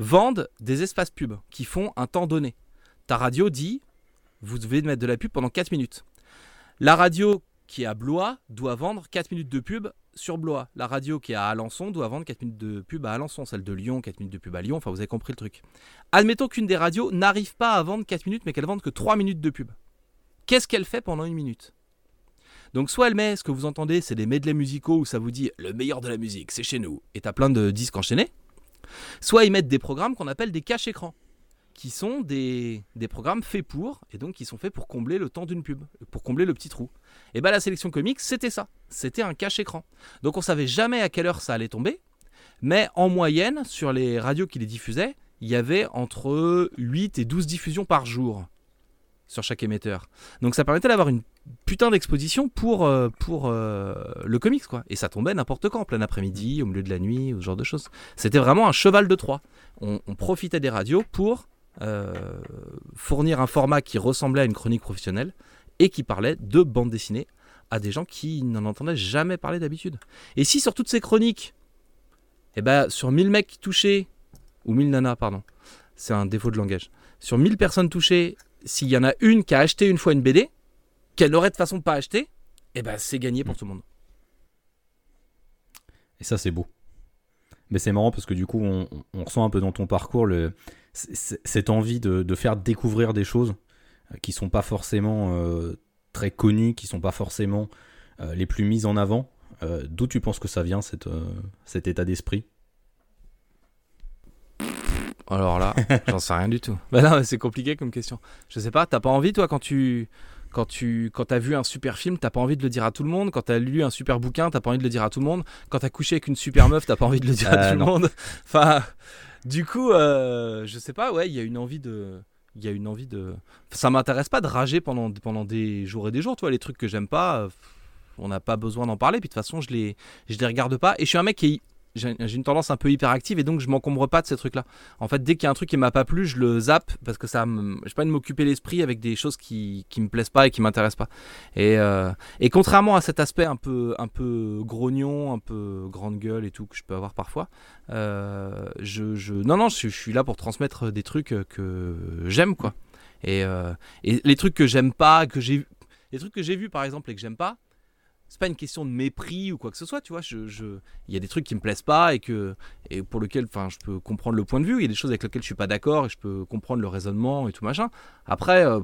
vendent des espaces pubs qui font un temps donné. Ta radio dit vous devez mettre de la pub pendant 4 minutes. La radio qui est à Blois doit vendre 4 minutes de pub sur Blois. La radio qui est à Alençon doit vendre 4 minutes de pub à Alençon. Celle de Lyon, 4 minutes de pub à Lyon. Enfin, vous avez compris le truc. Admettons qu'une des radios n'arrive pas à vendre 4 minutes, mais qu'elle vende que 3 minutes de pub. Qu'est-ce qu'elle fait pendant une minute? Donc soit elle met, ce que vous entendez, c'est des medleys musicaux où ça vous dit le meilleur de la musique, c'est chez nous, et t'as plein de disques enchaînés. Soit ils mettent des programmes qu'on appelle des caches écrans qui sont des, des programmes faits pour, et donc qui sont faits pour combler le temps d'une pub, pour combler le petit trou. Et bien la sélection comics, c'était ça, c'était un cache-écran. Donc on savait jamais à quelle heure ça allait tomber, mais en moyenne, sur les radios qui les diffusaient, il y avait entre 8 et 12 diffusions par jour sur chaque émetteur. Donc ça permettait d'avoir une putain d'exposition pour, euh, euh, le comics, quoi. Et ça tombait n'importe quand, en plein après-midi, au milieu de la nuit, ou ce genre de choses. C'était vraiment un cheval de Troie. On, on profitait des radios pour euh, fournir un format qui ressemblait à une chronique professionnelle et qui parlait de bande dessinée à des gens qui n'en entendaient jamais parler d'habitude. Et si sur toutes ces chroniques, eh ben, sur 1000 mecs touchés, ou 1000 nanas, pardon, c'est un défaut de langage, sur 1000 personnes touchées, s'il y en a une qui a acheté une fois une BD, qu'elle n'aurait de façon pas acheté, eh ben, c'est gagné pour tout le monde. Et ça, c'est beau. Mais c'est marrant parce que du coup, on, on ressent un peu dans ton parcours le, cette envie de, de faire découvrir des choses euh, qui sont pas forcément euh, très connues, qui sont pas forcément euh, les plus mises en avant. Euh, D'où tu penses que ça vient, cette, cet état d'esprit? Alors là, j'en sais rien du tout. Bah non, c'est compliqué comme question. Je sais pas, t'as pas envie, toi, quand tu. Quand tu quand as vu un super film, t'as pas envie de le dire à tout le monde. Quand t'as lu un super bouquin, t'as pas envie de le dire à tout le monde. Quand t'as couché avec une super meuf, t'as pas envie de le dire à Euh, tout le monde. Enfin, du coup, euh, je sais pas, ouais, il y a une envie de. Il y a une envie de. Ça m'intéresse pas de rager pendant, pendant des jours et des jours, toi, les trucs que j'aime pas. euh, on n'a pas besoin d'en parler, puis de toute façon, je les, je les regarde pas. Et je suis un mec qui. J'ai j'ai une tendance un peu hyperactive et donc je m'encombre pas de ces trucs-là. En fait, dès qu'il y a un truc qui m'a pas plu, je le zappe parce que ça. J'ai pas envie de m'occuper l'esprit avec des choses qui, qui me plaisent pas et qui m'intéressent pas. Et, euh, et contrairement à cet aspect un peu, un peu grognon, un peu grande gueule et tout que je peux avoir parfois, euh, je, je, non, non, je, je suis là pour transmettre des trucs que j'aime, quoi. Et, euh, et les trucs que j'aime pas, que j'ai. Les trucs que j'ai vus par exemple et que j'aime pas, c'est pas une question de mépris ou quoi que ce soit, tu vois. Il y a des trucs qui me plaisent pas et que et pour lesquels, enfin, je peux comprendre le point de vue. Il y a des choses avec lesquelles je suis pas d'accord et je peux comprendre le raisonnement et tout machin. Après, euh,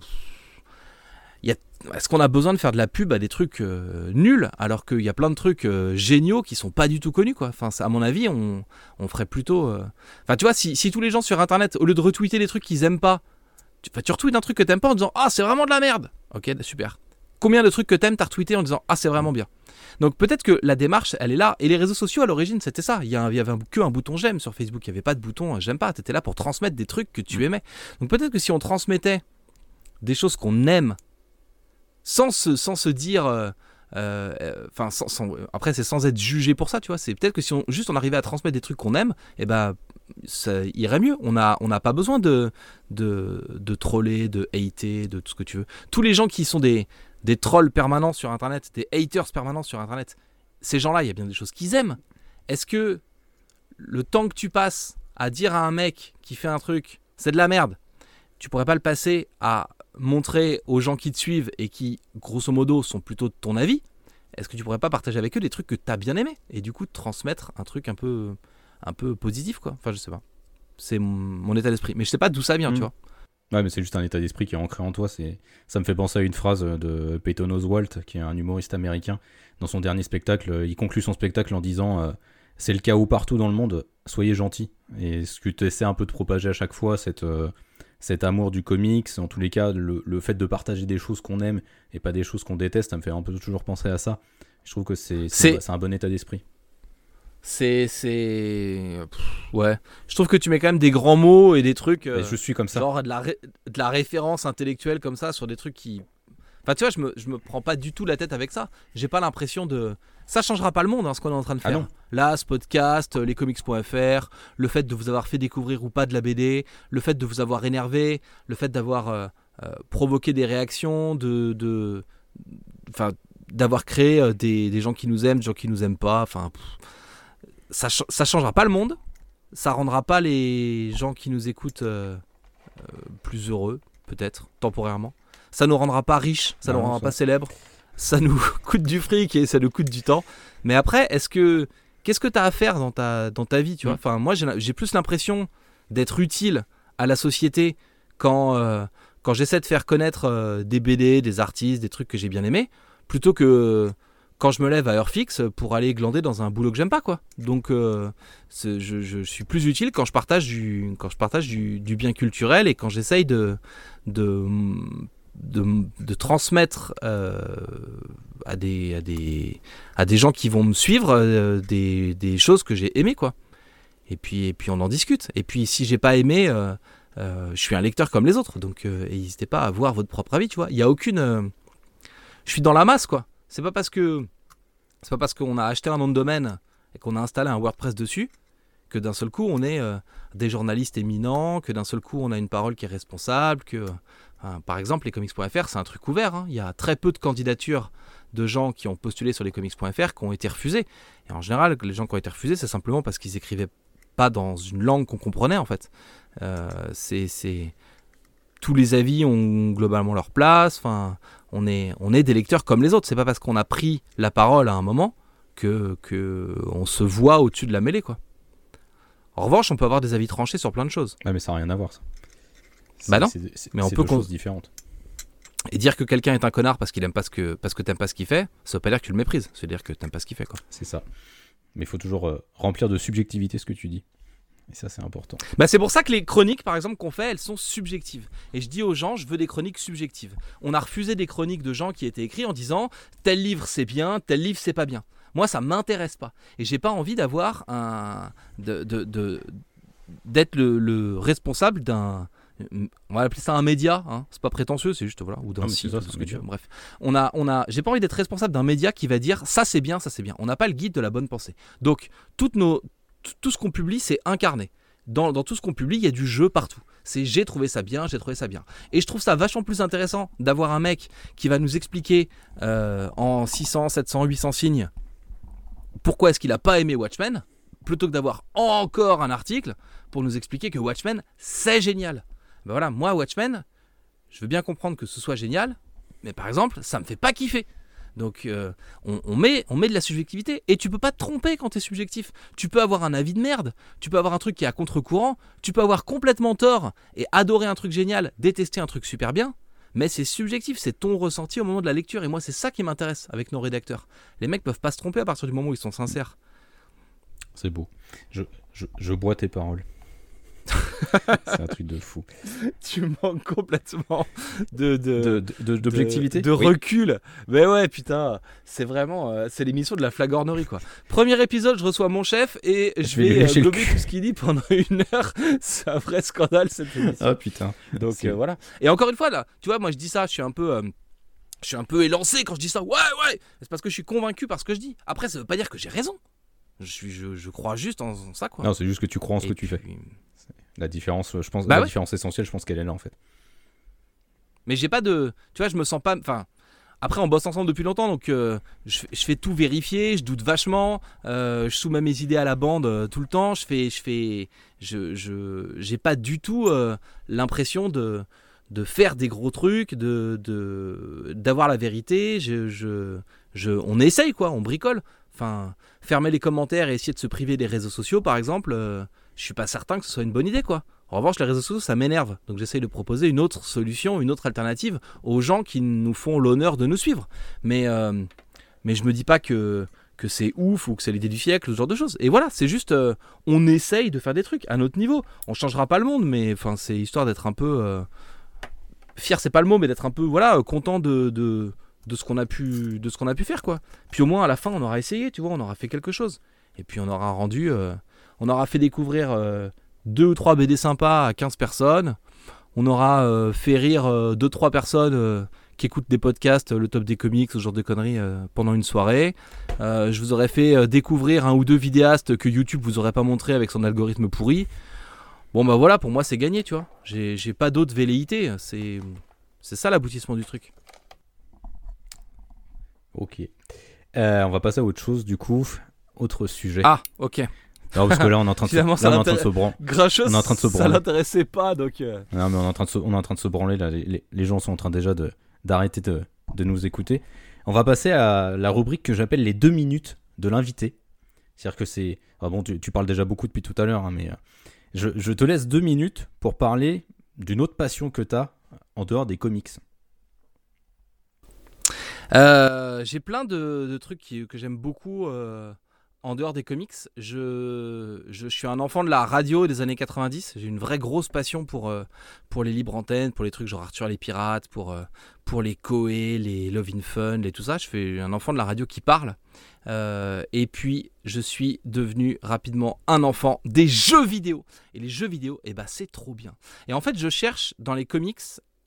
est-ce qu'on a besoin de faire de la pub à des trucs euh, nuls alors qu'il y a plein de trucs euh, géniaux qui sont pas du tout connus quoi Enfin, à mon avis, on, on ferait plutôt. Enfin, tu vois, si, si tous les gens sur internet, au lieu de retweeter des trucs qu'ils aiment pas, tu, tu retweets un truc que t'aimes pas en disant Ah, c'est vraiment de la merde Ok, super. Combien de trucs que t'aimes t'as retweeté en disant Ah, c'est vraiment bien Donc peut-être que la démarche, elle est là. Et les réseaux sociaux, à l'origine, c'était ça. Il y, a avait un- que un bouton j'aime sur Facebook. Il n'y avait pas de bouton euh, j'aime pas. T'étais là pour transmettre des trucs que tu aimais. Donc peut-être que si on transmettait des choses qu'on aime sans se, sans se dire. euh, euh, Enfin, sans, sans- après, c'est sans être jugé pour ça, tu vois. C'est peut-être que si on, juste on arrivait à transmettre des trucs qu'on aime, et ben, ça irait mieux. On n'a on n'a pas besoin de, de, de troller, de hater, de tout ce que tu veux. Tous les gens qui sont des, des trolls permanents sur Internet, des haters permanents sur Internet, ces gens-là, il y a bien des choses qu'ils aiment. Est-ce que le temps que tu passes à dire à un mec qui fait un truc, c'est de la merde, tu pourrais pas le passer à montrer aux gens qui te suivent et qui, grosso modo, sont plutôt de ton avis? Est-ce que tu pourrais pas partager avec eux des trucs que tu as bien aimé et du coup transmettre un truc un peu, un peu positif, quoi? Enfin, je sais pas. C'est mon, mon état d'esprit. Mais je sais pas d'où ça vient, Mm. tu vois. Ouais, mais c'est juste un état d'esprit qui est ancré en toi. C'est, ça me fait penser à une phrase de Peyton Oswalt, qui est un humoriste américain. Dans son dernier spectacle, il conclut son spectacle en disant euh, C'est le chaos partout dans le monde, soyez gentils. Et ce que tu essaies un peu de propager à chaque fois, cette, euh, cet amour du comics, en tous les cas, le, le fait de partager des choses qu'on aime et pas des choses qu'on déteste, ça me fait un peu toujours penser à ça. Je trouve que c'est, c'est, C'est- c'est un bon état d'esprit. C'est. Ouais. Je trouve que tu mets quand même des grands mots et des trucs. euh, je suis comme ça. genre de la, ré- de la référence intellectuelle comme ça sur des trucs qui. Enfin, tu vois, je me, je me prends pas du tout la tête avec ça. J'ai pas l'impression de. Ça changera pas le monde, hein, ce qu'on est en train de Ah faire. non. Là, ce podcast, euh, lescomics.fr, le fait de vous avoir fait découvrir ou pas de la BD, le fait de vous avoir énervé, le fait d'avoir euh, euh, provoqué des réactions, de. de enfin, d'avoir créé des, des gens qui nous aiment, des gens qui nous aiment pas. Enfin, pff, ça, ch- ça changera pas le monde. Ça rendra pas les gens qui nous écoutent euh, euh, plus heureux, peut-être, temporairement. Ça nous rendra pas riches, ça Non, nous rendra ça- pas célèbres. Ça nous coûte du fric et ça nous coûte du temps. Mais après, est-ce que qu'est-ce que tu as à faire dans ta, dans ta vie, tu vois? Enfin, moi, j'ai plus l'impression d'être utile à la société quand, euh, quand j'essaie de faire connaître des BD, des artistes, des trucs que j'ai bien aimés, plutôt que quand je me lève à heure fixe pour aller glander dans un boulot que j'aime pas, quoi. Donc, euh, je, suis plus utile quand je partage du, quand je partage du, bien culturel et quand j'essaye de, de, de, transmettre euh, à, des, à, des, à des gens qui vont me suivre euh, des, des choses que j'ai aimées, quoi. Et puis, et puis on en discute. Et puis si j'ai pas aimé, je suis un lecteur comme les autres, donc n'hésitez pas à avoir votre propre avis, tu vois. Il y a aucune, je suis dans la masse, quoi. C'est pas parce que c'est pas parce qu'on a acheté un nom de domaine et qu'on a installé un WordPress dessus que d'un seul coup on est euh, des journalistes éminents, que d'un seul coup on a une parole qui est responsable, que Enfin, par exemple, lescomics.fr, c'est un truc ouvert. hein. Il y a très peu de candidatures de gens qui ont postulé sur lescomics.fr qui ont été refusés. Et en général, les gens qui ont été refusés, c'est simplement parce qu'ils écrivaient pas dans une langue qu'on comprenait en fait. Euh, c'est, tous les avis ont globalement leur place. On est, on est des lecteurs comme les autres. C'est pas parce qu'on a pris la parole à un moment que, que on se voit au-dessus de la mêlée, quoi. En revanche, on peut avoir des avis tranchés sur plein de choses. Ouais, mais ça n'a rien à voir, ça. Bah non. C'est- c'est- Mais on c'est peut deux choses différentes. Et dire que quelqu'un est un connard parce qu'il aime pas ce que parce que t'aimes pas ce qu'il fait, ça veut pas dire que tu le méprises. Veut dire que t'aimes pas ce qu'il fait, quoi. C'est ça. Mais il faut toujours euh, remplir de subjectivité ce que tu dis. Et ça, c'est important. Bah c'est pour ça que les chroniques, par exemple, qu'on fait, elles sont subjectives. Et je dis aux gens, je veux des chroniques subjectives. On a refusé des chroniques de gens qui étaient écrits en disant tel livre c'est bien, tel livre c'est pas bien. Moi, ça m'intéresse pas. Et j'ai pas envie d'avoir un. de, de- de- d'être le, le responsable d'un. On va appeler ça un média, hein. c'est pas prétentieux, c'est juste voilà, ou d'un c'est site, ça, ce que tu média. veux. Bref, on a, on a, j'ai pas envie d'être responsable d'un média qui va dire ça c'est bien, ça c'est bien. On n'a pas le guide de la bonne pensée. Donc toutes nos, tout- ce qu'on publie, c'est incarné. Dans, tout ce qu'on publie, il y a du jeu partout. C'est j'ai trouvé ça bien, j'ai trouvé ça bien. Et je trouve ça vachement plus intéressant d'avoir un mec qui va nous expliquer euh, en 600, 700, 800 signes pourquoi est-ce qu'il a pas aimé Watchmen, plutôt que d'avoir encore un article pour nous expliquer que Watchmen, c'est génial. Ben voilà, moi, Watchmen, je veux bien comprendre que ce soit génial, mais par exemple, ça me fait pas kiffer. Donc euh, on, met, on met de la subjectivité et tu peux pas te tromper quand tu es subjectif. Tu peux avoir un avis de merde, tu peux avoir un truc qui est à contre-courant, tu peux avoir complètement tort et adorer un truc génial, détester un truc super bien. mais c'est subjectif, c'est ton ressenti au moment de la lecture. Et moi, c'est ça qui m'intéresse avec nos rédacteurs. Les mecs peuvent pas se tromper à partir du moment où ils sont sincères. C'est beau. Je bois tes paroles. C'est un truc de fou. tu manques complètement de De- de- D'objectivité de, Oui. recul. Mais ouais, putain, c'est vraiment, euh, c'est l'émission de la flagornerie quoi. Premier épisode, je reçois mon chef et je, Je vais vais euh, gober tout ce qu'il dit pendant une heure. C'est un vrai scandale cette émission. Ah putain. Donc euh, voilà. Et encore une fois là, tu vois, moi je dis ça, je suis un peu. euh, je suis un peu élancé quand je dis ça. Ouais, ouais. C'est parce que je suis convaincu par ce que je dis. Après, ça veut pas dire que j'ai raison. Je, suis, je, je crois juste en, en ça, quoi. Non, c'est juste que tu crois en ce Et que tu fais. La différence, je pense, Bah la ouais. différence essentielle, je pense qu'elle est là en fait. Mais j'ai pas de. Tu vois, je me sens pas. Enfin. Après, on bosse ensemble depuis longtemps, donc euh, je, fais- je fais tout vérifier, je doute vachement, euh, je soumets mes idées à la bande euh, tout le temps, je fais. Je fais. Je. je j'ai pas du tout l'impression de de faire des gros trucs, de de- d'avoir la vérité. Je, je, je, on essaye quoi, on bricole. Enfin, fermer les commentaires et essayer de se priver des réseaux sociaux, par exemple, euh, je suis pas certain que ce soit une bonne idée quoi. En revanche, les réseaux sociaux, ça m'énerve. Donc j'essaye de proposer une autre solution, une autre alternative aux gens qui nous font l'honneur de nous suivre. Mais, euh, mais je me dis pas que, que c'est ouf ou que c'est l'idée du siècle, ce genre de choses. Et voilà, c'est juste, euh, on essaye de faire des trucs à notre niveau. On changera pas le monde, mais enfin, c'est histoire d'être un peu euh, fier, c'est pas le mot, mais d'être un peu voilà content de, de ce qu'on a pu de ce qu'on a pu faire quoi. Puis au moins à la fin, on aura essayé, tu vois, on aura fait quelque chose. Et puis on aura rendu, euh, on aura fait découvrir euh, deux ou trois BD sympas à 15 personnes. On aura euh, fait rire euh, deux trois personnes qui écoutent des podcasts, le top des comics, ce genre de conneries pendant une soirée. Je vous aurais fait découvrir un ou deux vidéastes que YouTube vous aurait pas montré avec son algorithme pourri. Bon bah voilà, pour moi c'est gagné, tu vois. J'ai pas d'autres velléités. C'est c'est ça l'aboutissement du truc. Ok. Euh, on va passer à autre chose du coup. Autre sujet. Ah, ok. Non, parce que là on est en train de se, Finalement, là, on est en train de se branler. Grincheux, On est en train de se ça branler. l'intéressait pas, donc. euh, Non, mais on est en train de se, on est en train de se branler là. Les, les- les gens sont en train déjà de d'arrêter de, de nous écouter. On va passer à la rubrique que j'appelle les deux minutes de l'invité. C'est-à-dire que c'est. ah bon, tu, tu parles déjà beaucoup depuis tout à l'heure, hein, mais euh, je, je te laisse deux minutes pour parler d'une autre passion que tu as en dehors des comics. Euh, j'ai plein de, trucs que j'aime beaucoup euh, en dehors des comics. Je, suis un enfant de la radio des années 90. J'ai une vraie grosse passion pour, euh, pour les libres antennes, pour les trucs genre Arthur les pirates, pour, les Koei, les Love in Fun, et tout ça. Je suis un enfant de la radio qui parle. Et puis, je suis devenu rapidement un enfant des jeux vidéo. Et les jeux vidéo, eh ben, c'est trop bien. Et en fait, je cherche dans les comics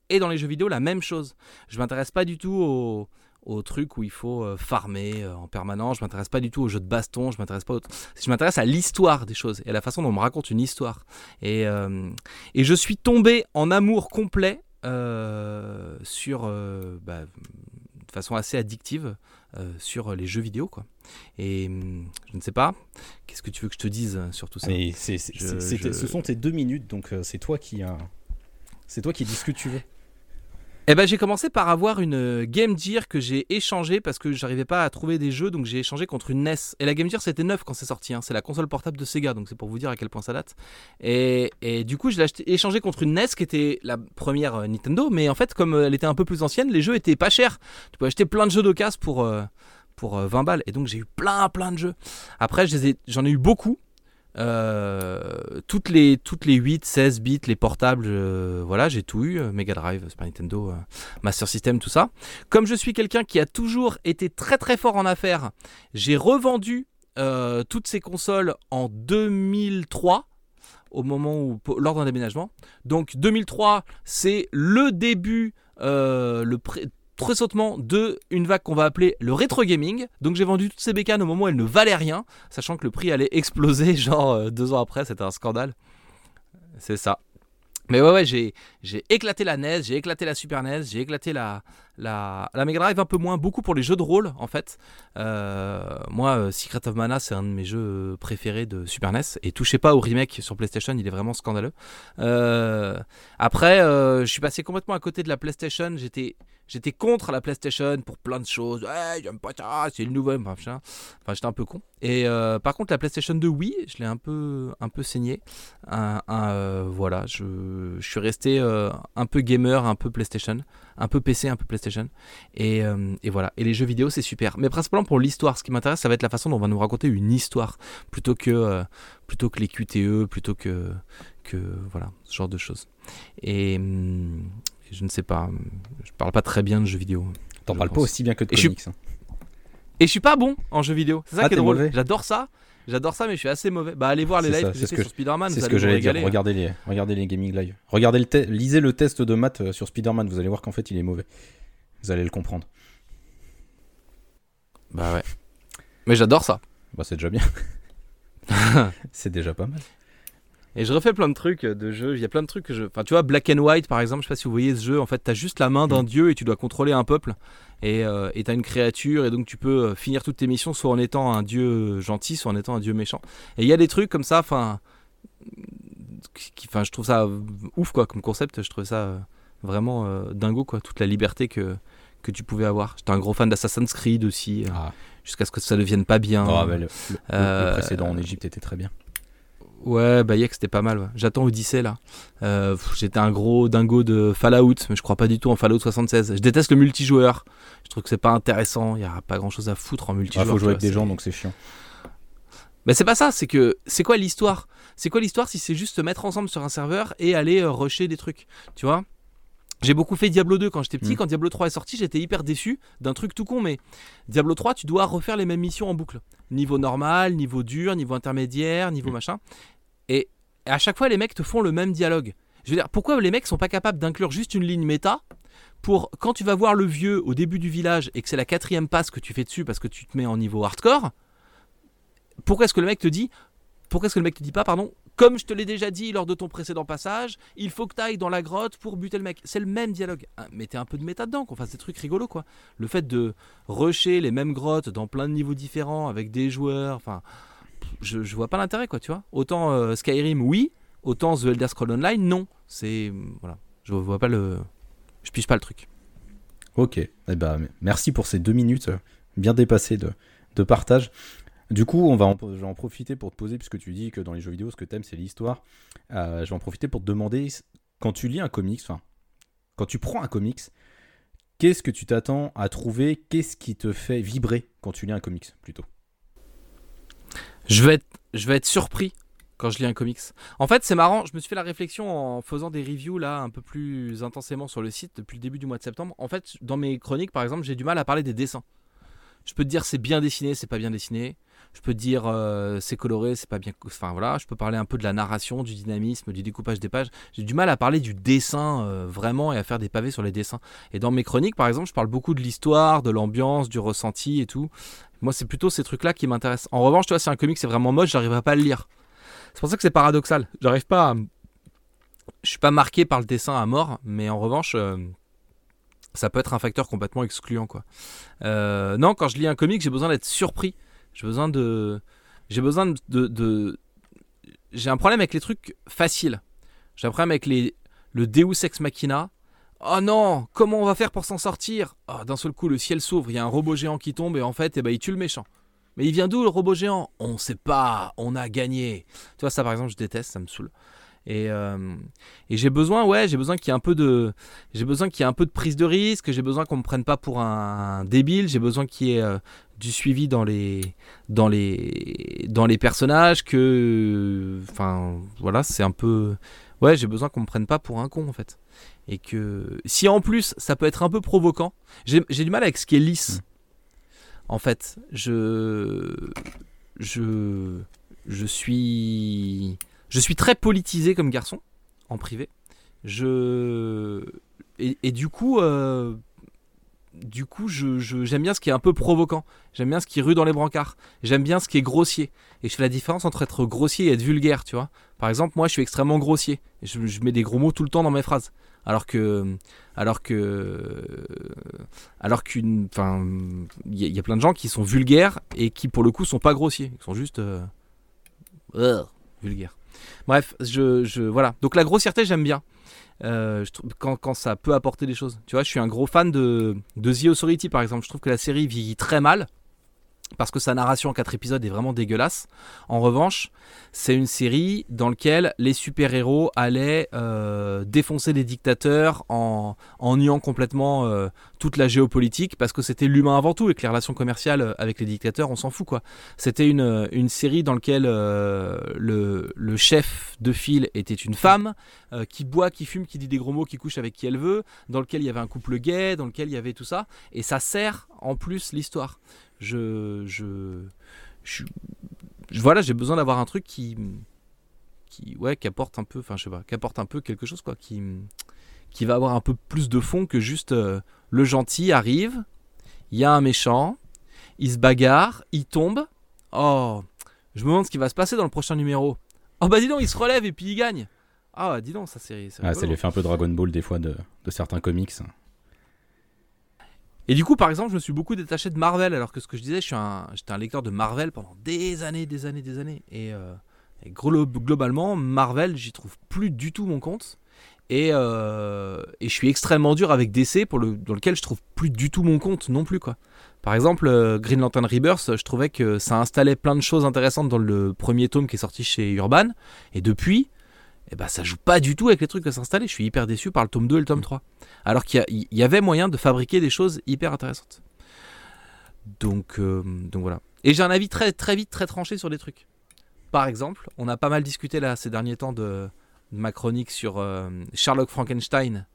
et dans les jeux vidéo la même chose. Je m'intéresse pas du tout aux, aux trucs où il faut euh, farmer euh, en permanence. Je m'intéresse pas du tout aux jeux de baston. Je m'intéresse pas. Au... Je m'intéresse à l'histoire des choses et à la façon dont on me raconte une histoire. Et, euh, et je suis tombé en amour complet euh, sur, euh, bah, de façon assez addictive, sur les jeux vidéo, quoi. Et hum, je ne sais pas. Qu'est-ce que tu veux que je te dise sur tout ça? Mais Je- je- ce sont tes deux minutes, donc c'est toi qui a... c'est toi qui dis ce que tu veux. Eh ben, j'ai commencé par avoir une euh, Game Gear que j'ai échangée parce que j'arrivais pas à trouver des jeux, donc j'ai échangé contre une NES. Et la Game Gear c'était neuf quand c'est sorti, hein. c'est la console portable de Sega, donc c'est pour vous dire à quel point ça date. Et, du coup, je l'ai échangé contre une NES qui était la première euh, Nintendo, mais en fait, comme euh, elle était un peu plus ancienne, les jeux étaient pas chers. Tu peux acheter plein de jeux d'occasion pour, pour euh, 20 balles, et donc j'ai eu plein plein de jeux. Après, j'en ai eu beaucoup. Euh, toutes, les, toutes les 8, 16 bits, les portables, euh, voilà, j'ai tout eu. euh, Mega Drive, Super Nintendo, Master System, tout ça. Comme je suis quelqu'un qui a toujours été très très fort en affaires, j'ai revendu toutes ces consoles en 2003 au moment où lors d'un déménagement. Donc 2003, c'est le début, le pré- tressautement de une vague qu'on va appeler le rétro gaming. Donc j'ai vendu toutes ces bécanes au moment où elles ne valaient rien, sachant que le prix allait exploser genre euh, deux ans après. C'était un scandale. C'est ça. Mais ouais, ouais, j'ai, éclaté la NES, j'ai éclaté la Super NES, j'ai éclaté la, la, la Mega Drive un peu moins, beaucoup pour les jeux de rôle en fait. Euh, moi, euh, Secret of Mana, c'est un de mes jeux préférés de Super NES. Et touchez pas au remake sur PlayStation, il est vraiment scandaleux. Après, je suis passé complètement à côté de la PlayStation. J'étais J'étais contre la PlayStation pour plein de choses. Ouais, j'aime pas ça, c'est le nouveau. Enfin, j'étais un peu con. Et euh, par contre, la PlayStation 2, oui, je l'ai un peu, un peu saigné. Euh, voilà, je, je, suis resté euh, un peu gamer, un peu PlayStation, un peu PC, un peu PlayStation. Et, et voilà. Et les jeux vidéo, c'est super. Mais principalement pour l'histoire. Ce qui m'intéresse, ça va être la façon dont on va nous raconter une histoire plutôt que, plutôt que les QTE, plutôt que, que voilà, ce genre de choses. Et, hum, je ne sais pas. Je parle pas très bien de jeux vidéo. T'en parles pas aussi bien que de comics. Hein. Et je, suis... pas bon en jeux vidéo. C'est ça ah, qui est drôle. J'adore ça. J'adore ça, mais je suis assez mauvais. Bah, allez voir les lives que j'ai fait sur Spider-Man. C'est ce que j'allais dire. Regardez les, regardez les gaming live. Regardez le lisez le test de maths euh, sur Spider-Man. Vous allez voir qu'en fait, il est mauvais. Vous allez le comprendre. Bah ouais. Mais j'adore ça. Bah, c'est déjà bien. c'est déjà pas mal. Et je refais plein de trucs de jeux. Il y a plein de trucs que je. Enfin, tu vois, Black and White, par exemple, je sais pas si vous voyez ce jeu. En fait, tu as juste la main d'un mm. dieu et tu dois contrôler un peuple. Et euh, tu as une créature. Et donc, tu peux euh, finir toutes tes missions soit en étant un dieu gentil, soit en étant un dieu méchant. Et il y a des trucs comme ça, enfin. Enfin, je trouve ça ouf, quoi, comme concept. Je trouve ça euh, vraiment euh, dingo, quoi. Toute la liberté que, que tu pouvais avoir. J'étais un gros fan d'Assassin's Creed aussi. Ah. Jusqu'à ce que ça ne devienne pas bien. Oh, le, le, précédent en Égypte était très bien. Ouais, Bayek c'était pas mal. J'attends Odyssey là. Euh, j'étais un gros dingo de Fallout, mais je crois pas du tout en Fallout 76. Je déteste le multijoueur. Je trouve que c'est pas intéressant. Il y a pas grand chose à foutre en multijoueur. Il faut jouer avec des gens donc c'est chiant. Mais c'est pas ça, c'est que c'est quoi l'histoire? C'est quoi l'histoire si c'est juste se mettre ensemble sur un serveur et aller euh, rusher des trucs Tu vois? J'ai beaucoup fait Diablo 2 quand j'étais petit. Mm. Quand Diablo 3 est sorti, j'étais hyper déçu d'un truc tout con. Mais Diablo 3, tu dois refaire les mêmes missions en boucle. Niveau normal, niveau dur, niveau intermédiaire, niveau mm. machin. Et à chaque fois, les mecs te font le même dialogue. Je veux dire, pourquoi les mecs sont pas capables d'inclure juste une ligne méta pour quand tu vas voir le vieux au début du village et que c'est la quatrième passe que tu fais dessus parce que tu te mets en niveau hardcore, pourquoi est-ce que le mec te dit, pourquoi est-ce que le mec te dit pas, pardon, comme je te l'ai déjà dit lors de ton précédent passage, il faut que tu ailles dans la grotte pour buter le mec. C'est le même dialogue. Ah, mettez un peu de méta dedans, qu'on fasse des trucs rigolos, quoi. Le fait de rusher les mêmes grottes dans plein de niveaux différents avec des joueurs, enfin je, vois pas l'intérêt, quoi, tu vois. Autant euh, Skyrim, oui, autant The Elder Scrolls Online, non. C'est. Voilà. Je vois pas le. Je pige pas le truc. Ok. Eh ben, merci pour ces deux minutes euh, bien dépassées de partage. Du coup, on va en, je vais en profiter pour te poser, puisque tu dis que dans les jeux vidéo, ce que t'aimes, c'est l'histoire. Euh, je vais en profiter pour te demander, quand tu lis un comics, enfin, quand tu prends un comics, qu'est-ce que tu t'attends à trouver? Qu'est-ce qui te fait vibrer quand tu lis un comics, plutôt? Je vais être, je vais être surpris quand je lis un comics. En fait, c'est marrant, je me suis fait la réflexion en faisant des reviews là un peu plus intensément sur le site depuis le début du mois de septembre. En fait, dans mes chroniques par exemple, j'ai du mal à parler des dessins. Je peux te dire c'est bien dessiné, c'est pas bien dessiné. Je peux te dire euh, c'est coloré, c'est pas bien. Enfin voilà, je peux parler un peu de la narration, du dynamisme, du découpage des pages. J'ai du mal à parler du dessin euh, vraiment et à faire des pavés sur les dessins. Et dans mes chroniques par exemple, je parle beaucoup de l'histoire, de l'ambiance, du ressenti et tout. Moi, c'est plutôt ces trucs-là qui m'intéressent. En revanche, tu vois, si un comic c'est vraiment moche, j'arriverai pas à le lire. C'est pour ça que c'est paradoxal. J'arrive pas à... Je suis pas marqué par le dessin à mort, mais en revanche, euh, ça peut être un facteur complètement excluant, quoi. Euh, non, quand je lis un comic, j'ai besoin d'être surpris. J'ai besoin de... J'ai besoin de... J'ai un problème avec les trucs faciles. J'ai un problème avec les... le Deus Ex Machina Oh non, comment on va faire pour s'en sortir? Oh, D'un seul coup, le ciel s'ouvre, il y a un robot géant qui tombe et en fait, eh ben, il tue le méchant. Mais il vient d'où le robot géant? On sait pas, on a gagné. Tu vois, ça par exemple, je déteste, ça me saoule. Et, euh, et j'ai besoin, ouais, j'ai besoin qu'il y ait un peu de, j'ai besoin qu'il y ait un peu de prise de risque. J'ai besoin qu'on me prenne pas pour un, débile. J'ai besoin qu'il y ait euh, du suivi dans les, dans les, dans les personnages. Que, enfin, voilà, c'est un peu, ouais, j'ai besoin qu'on me prenne pas pour un con en fait. Et que si en plus ça peut être un peu provoquant, j'ai du mal avec ce qui est lisse. Mm. En fait, je, je, je suis, je suis très politisé comme garçon en privé. Je et, du coup, euh, du coup, j'aime je, bien ce qui est un peu provoquant. J'aime bien ce qui rue dans les brancards. J'aime bien ce qui est grossier. Et je fais la différence entre être grossier et être vulgaire, tu vois. Par exemple, moi, je suis extrêmement grossier. Je, je mets des gros mots tout le temps dans mes phrases. Alors que, alors que, alors qu'une, enfin, il y, a- plein de gens qui sont vulgaires et qui, pour le coup, sont pas grossiers. Ils sont juste euh, vulgaires. Bref, je, je, voilà. Donc la grossièreté, j'aime bien. Euh, quand ça peut apporter des choses. Tu vois, je suis un gros fan de, de The Authority, par exemple. Je trouve que la série vieillit très mal parce que sa narration en quatre épisodes est vraiment dégueulasse. En revanche, c'est une série dans laquelle les super-héros allaient euh, défoncer des dictateurs en, en niant complètement euh, toute la géopolitique parce que c'était l'humain avant tout et que les relations commerciales euh, avec les dictateurs, on s'en fout quoi. C'était une, série dans laquelle le, chef de file était une femme qui boit, qui fume, qui dit des gros mots, qui couche avec qui elle veut, dans lequel il y avait un couple gay, dans lequel il y avait tout ça. Et ça sert en plus l'histoire. Je, je, je, je- voilà, j'ai besoin d'avoir un truc qui, qui, ouais, qui apporte un peu, enfin, je sais pas, qui apporte un peu quelque chose, quoi, qui, qui va avoir un peu plus de fond que juste euh, le gentil arrive, il y a un méchant, il se bagarre, il tombe. Oh, je me demande ce qui va se passer dans le prochain numéro. Oh bah dis donc, il se relève et puis il gagne. Ah, dis donc, ça c'est. Ah, rigolo. c'est l'effet un peu Dragon Ball des fois de, de certains comics. Et du coup, par exemple, je me suis beaucoup détaché de Marvel, alors que ce que je disais, un, j'étais un lecteur de Marvel pendant des années, des années, des années. Et, euh, globalement, Marvel, j'y trouve plus du tout mon compte. Et, euh, je suis extrêmement dur avec DC, pour dans lequel je trouve plus du tout mon compte non plus. quoi. Par exemple, euh, Green Lantern Rebirth, je trouvais que ça installait plein de choses intéressantes dans le premier tome qui est sorti chez Urban. Et depuis, eh ben, ça joue pas du tout avec les trucs ça installait. Je suis hyper déçu par le tome 2 et le tome 3. Alors qu'il y, avait moyen de fabriquer des choses hyper intéressantes. Donc, euh, donc voilà. Et j'ai un avis très, très vite, très tranché sur des trucs. Par exemple, on a pas mal discuté là ces derniers temps de, de ma chronique sur euh, Sherlock Frankenstein,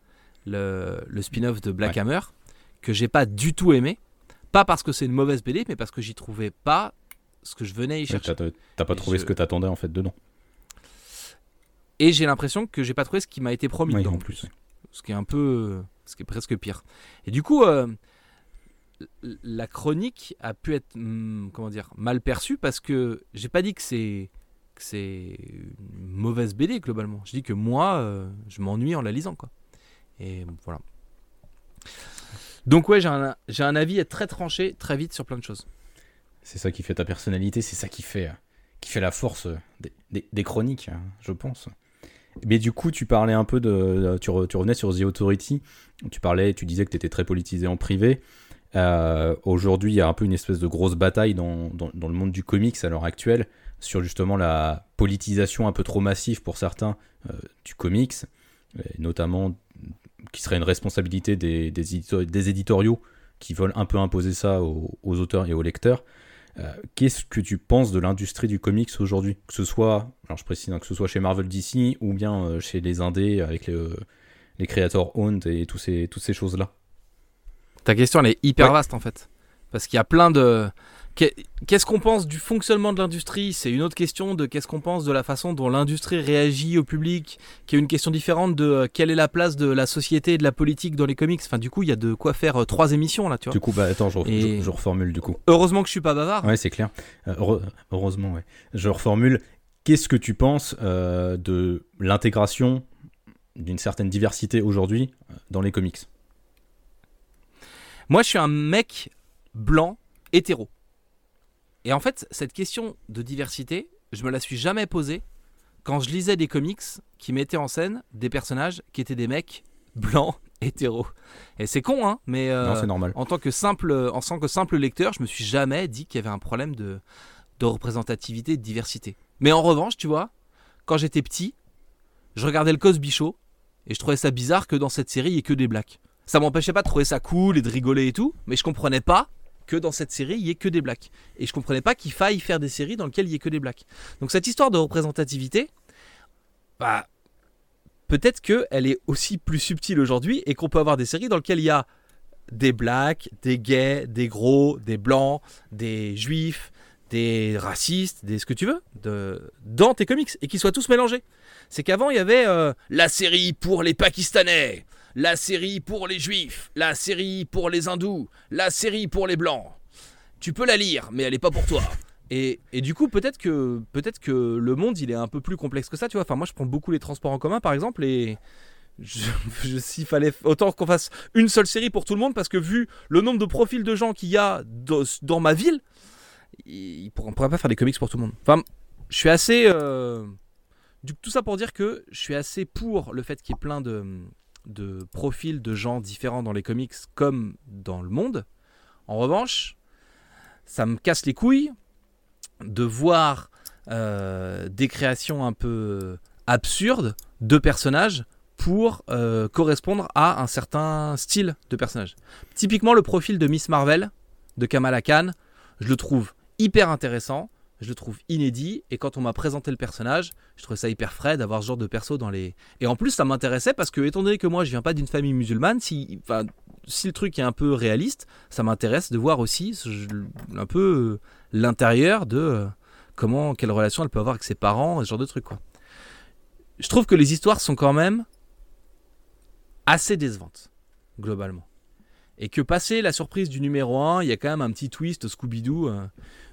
le, le spin-off de Black Ouais. Hammer, que j'ai pas du tout aimé. Pas parce que c'est une mauvaise BD, mais parce que j'y trouvais pas ce que je venais y chercher. T'as t'as pas trouvé je- ce que t'attendais en fait dedans. Et j'ai l'impression que j'ai pas trouvé ce qui m'a été promis Oui, dedans en plus. Ce qui est un peu. Ce qui est presque pire. Et du coup, euh, la chronique a pu être. hum, comment dire Mal perçue parce que j'ai pas dit que c'est. que c'est une mauvaise BD globalement. Je dis que moi, euh, je m'ennuie en la lisant quoi. Et voilà. Donc ouais, j'ai un, j'ai un avis très tranché très vite sur plein de choses. C'est ça qui fait ta personnalité, c'est ça qui fait, euh, qui fait la force des, des- des chroniques, hein, je pense. Mais du coup, tu parlais un peu de. Tu, re- tu revenais sur The Authority. Tu parlais, tu disais que tu étais très politisé en privé. Euh, Aujourd'hui, il y a un peu une espèce de grosse bataille dans, dans- le monde du comics à l'heure actuelle sur justement la politisation un peu trop massive pour certains euh, du comics, et notamment qui serait une responsabilité des, des, des éditoriaux qui veulent un peu imposer ça aux auteurs et aux lecteurs. Euh, Qu'est-ce que tu penses de l'industrie du comics aujourd'hui? Que ce soit, alors je précise, hein, que ce soit chez Marvel DC ou bien euh, chez les indés avec les, euh, les creators owned et tous ces, toutes ces choses-là? Ta question, elle est hyper Ouais. vaste en fait. Parce qu'il y a plein de. Qu'est- Qu'est-ce qu'on pense du fonctionnement de l'industrie? C'est une autre question de qu'est-ce qu'on pense de la façon dont l'industrie réagit au public, qui est une question différente de euh, quelle est la place de la société et de la politique dans les comics. Enfin, du coup, il y a de quoi faire euh, trois émissions là, tu vois. Du coup, bah attends, je, re- Et- je- je reformule du coup. Heureusement que je suis pas bavard. Ouais, c'est clair. Euh, heure- heureusement, ouais. Je reformule. Qu'est-ce que tu penses euh, de l'intégration d'une certaine diversité aujourd'hui dans les comics? Moi, je suis un mec blanc, hétéro. Et en fait, cette question de diversité, je me la suis jamais posée quand je lisais des comics qui mettaient en scène des personnages qui étaient des mecs blancs, hétéros. Et c'est con, hein, mais euh, Non, c'est normal. en tant que simple, en tant que simple lecteur, je me suis jamais dit qu'il y avait un problème de, de représentativité et de diversité. Mais en revanche, tu vois, quand j'étais petit, je regardais le Cosby Show et je trouvais ça bizarre que dans cette série il y ait que des blacks. Ça m'empêchait pas de trouver ça cool et de rigoler et tout, mais je comprenais pas que dans cette série il y ait que des blacks. Et je comprenais pas qu'il faille faire des séries dans lesquelles il y ait que des blacks. Donc cette histoire de représentativité, bah peut-être qu'elle est aussi plus subtile aujourd'hui et qu'on peut avoir des séries dans lesquelles il y a des blacks, des gays, des gros, des blancs, des juifs, des racistes, des ce que tu veux, de, dans tes comics et qu'ils soient tous mélangés. C'est qu'avant il y avait euh, la série pour les Pakistanais, la série pour les juifs, la série pour les hindous, la série pour les blancs. Tu peux la lire, mais elle n'est pas pour toi. Et, et du coup, peut-être que, peut-être que le monde, il est un peu plus complexe que ça, tu vois. Enfin, moi, je prends beaucoup les transports en commun, par exemple, et s'il fallait autant qu'on fasse une seule série pour tout le monde, parce que vu le nombre de profils de gens qu'il y a dans, dans ma ville, il- on pourrait pas faire des comics pour tout le monde. Enfin, je suis assez. euh, du, tout ça pour dire que je suis assez pour le fait qu'il y ait plein de, de profils de gens différents dans les comics comme dans le monde. En revanche, ça me casse les couilles de voir euh, des créations un peu absurdes de personnages pour euh, correspondre à un certain style de personnage. Typiquement, le profil de Miss Marvel de Kamala Khan, je le trouve hyper intéressant, je le trouve inédit, et quand on m'a présenté le personnage, je trouvais ça hyper frais d'avoir ce genre de perso dans les. Et en plus, ça m'intéressait parce que, étant donné que moi je viens pas d'une famille musulmane, si, le truc est un peu réaliste, ça m'intéresse de voir aussi un peu euh, l'intérieur de euh, comment, quelle relation elle peut avoir avec ses parents, ce genre de truc quoi. Je trouve que les histoires sont quand même assez décevantes, globalement. Et que passer la surprise du numéro 1, il y a quand même un petit twist Scooby-Doo. euh,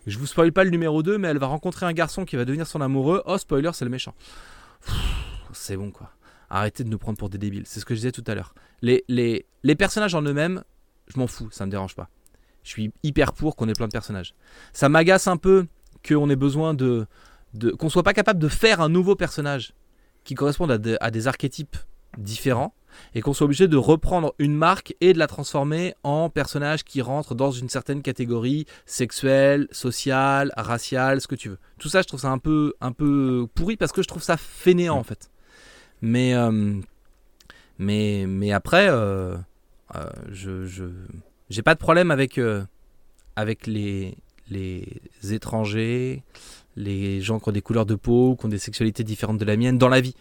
je vous spoil pas le numéro 2, mais elle va rencontrer un garçon qui va devenir son amoureux. Oh, spoiler, c'est le méchant. C'est bon quoi. Arrêtez de nous prendre pour des débiles. C'est ce que je disais tout à l'heure. Les, les, les personnages en eux-mêmes, je m'en fous, ça me dérange pas. Je suis hyper pour qu'on ait plein de personnages. Ça m'agace un peu qu'on ait besoin de, de qu'on soit pas capable de faire un nouveau personnage qui corresponde à, de- à des archétypes différents et qu'on soit obligé de reprendre une marque et de la transformer en personnage qui rentre dans une certaine catégorie sexuelle, sociale, raciale, ce que tu veux. Tout ça, je trouve ça un peu, un peu pourri parce que je trouve ça fainéant en fait. Mais, euh, mais, mais après, euh, euh, je, je, j'ai pas de problème avec, avec les, les étrangers, les gens qui ont des couleurs de peau, qui ont des sexualités différentes de la mienne dans la vie.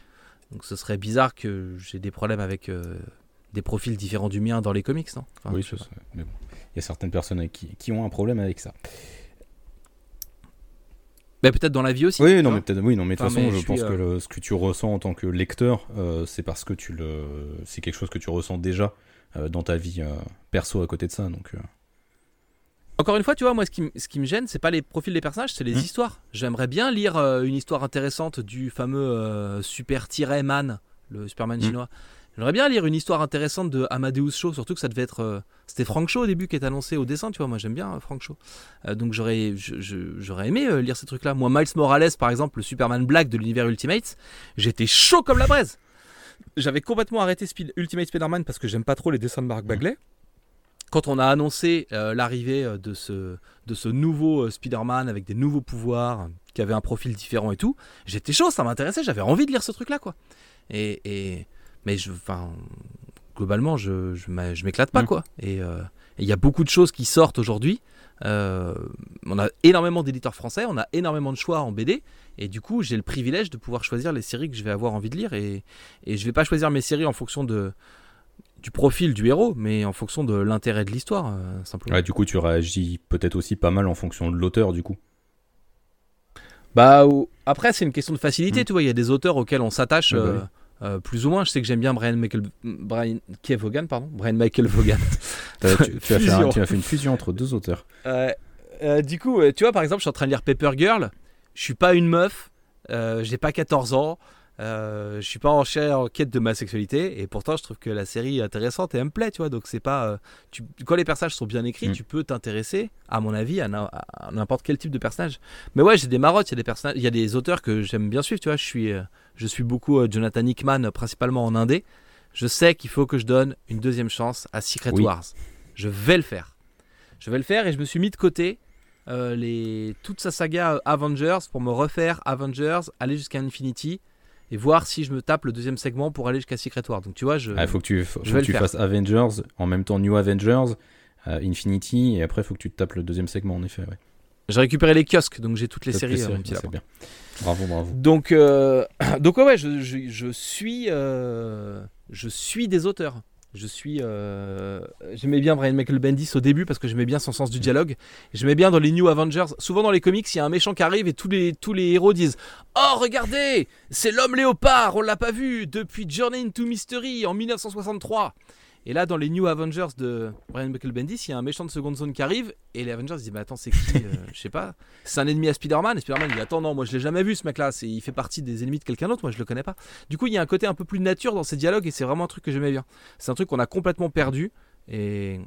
Donc ce serait bizarre que j'ai des problèmes avec euh, des profils différents du mien dans les comics, non? Enfin, oui, je sais ça, pas. ça- mais bon. Il y a certaines personnes qui, qui ont un problème avec ça. Mais peut-être dans la vie aussi. Oui, non, mais peut-être, oui, non, mais de toute Enfin, façon, je je pense suis, que euh, le- ce que tu ressens en tant que lecteur, euh, c'est parce que tu le, c'est quelque chose que tu ressens déjà euh, dans ta vie perso à côté de ça. Donc, Encore une fois, tu vois, moi, ce qui, m- ce qui me gêne, c'est pas les profils des personnages, c'est les Hmm. histoires. J'aimerais bien lire euh, une histoire intéressante du fameux euh, Super-Man, le Superman Hmm. chinois. J'aimerais bien lire une histoire intéressante de Amadeus Cho, surtout que ça devait être. euh, C'était Frank Cho au début qui est annoncé au dessin, tu vois. Moi, j'aime bien euh, Frank Cho. Donc, j'aurais aimé lire ces trucs-là. Moi, Miles Morales, par exemple, le Superman Black de l'univers Ultimate, j'étais chaud comme la braise. J'avais complètement arrêté Speed- Ultimate Spider-Man parce que j'aime pas trop les dessins de Mark Bagley. Quand on a annoncé euh, l'arrivée euh, de ce, de ce nouveau euh, Spider-Man avec des nouveaux pouvoirs, qui avait un profil différent et tout, j'étais chaud, ça m'intéressait, j'avais envie de lire ce truc-là, quoi. Et, et- mais je, enfin, globalement, je, je m'éclate pas, Mm. quoi. Et euh, il y a beaucoup de choses qui sortent aujourd'hui. Euh, on a énormément d'éditeurs français, on a énormément de choix en BD, et du coup, j'ai le privilège de pouvoir choisir les séries que je vais avoir envie de lire. Et, et je vais pas choisir mes séries en fonction de du profil du héros, mais en fonction de l'intérêt de l'histoire, euh, simplement. ouais, du coup, tu réagis peut-être aussi pas mal en fonction de l'auteur, du coup. Bah ou- après c'est une question de facilité, Mm. tu vois. Il y a des auteurs auxquels on s'attache bah euh, euh, plus ou moins. Je sais que j'aime bien Brian Michael, Brian Kev Vaughan, pardon, Brian Michael Vaughan. Tu, tu as fait un- Fusion. tu as fait une fusion entre deux auteurs. Euh, euh, du coup, tu vois, par exemple, je suis en train de lire Paper Girl. Je suis pas une meuf. Euh, j'ai pas 14 ans. Euh, je suis pas en, cher- en quête de ma sexualité. Et pourtant, je trouve que la série est intéressante et elle me plaît, tu vois. Donc, c'est pas. euh, tu, quand les personnages sont bien écrits, Mm. tu peux t'intéresser, à mon avis, à, n'importe quel type de personnage. Mais ouais, j'ai des marottes. Il y a des personnages, il y a des auteurs que j'aime bien suivre, tu vois. Je suis, euh, je suis beaucoup euh, Jonathan Hickman, principalement en indé. Je sais qu'il faut que je donne une deuxième chance à Secret Oui. Wars. Je vais le faire. Je vais le faire et je me suis mis de côté les, toute sa saga Avengers pour me refaire Avengers, aller jusqu'à Infinity et voir si je me tape le deuxième segment pour aller jusqu'à Secret War. Donc tu vois, je, Il faut que tu, faut, je faut que tu fasses Avengers, en même temps New Avengers, euh, Infinity, et après, il faut que tu te tapes le deuxième segment, en effet. Ouais. j'ai récupéré les kiosques, donc j'ai toutes les Toutes séries. euh, mon séries, petit lapin. bien. Bravo, bravo. Donc, euh, donc ouais, ouais, je, je- je suis, euh, je suis des auteurs. Je suis, euh, j'aimais bien Brian Michael Bendis au début parce que j'aimais bien son sens du dialogue. J'aimais bien dans les New Avengers. Souvent dans les comics, il y a un méchant qui arrive et tous les héros disent Oh regardez, c'est l'homme léopard, on l'a pas vu depuis Journey into Mystery en 1963. Et là, dans les New Avengers de Brian Michael Bendis, il y a un méchant de seconde zone qui arrive. Et les Avengers disent Mais attends, c'est qui euh, Je sais pas. C'est un ennemi à Spider-Man. Et Spider-Man dit Attends, non, moi je l'ai jamais vu ce mec-là. Il fait partie des ennemis de quelqu'un d'autre. Moi je le connais pas. Du coup, il y a un côté un peu plus nature dans ces dialogues. Et c'est vraiment un truc que j'aimais bien. C'est un truc qu'on a complètement perdu. Et,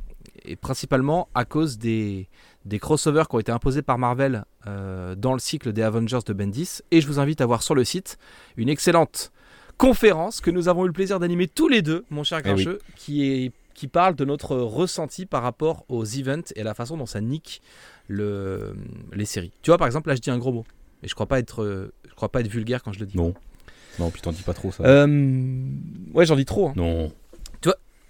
et principalement à cause des, des crossovers qui ont été imposés par Marvel euh, dans le cycle des Avengers de Bendis. Et je vous invite à voir sur le site une excellente conférence que nous avons eu le plaisir d'animer tous les deux, mon cher Eh oui. Grincheux, qui, est, qui parle de notre ressenti par rapport aux events et la façon dont ça nique le, les séries. Tu vois, par exemple, là, je dis un gros mot. Et je crois pas être, je crois pas être vulgaire quand je le dis. Non. Non, puis t'en dis pas trop ça. Euh, ouais, j'en dis trop. hein. Non.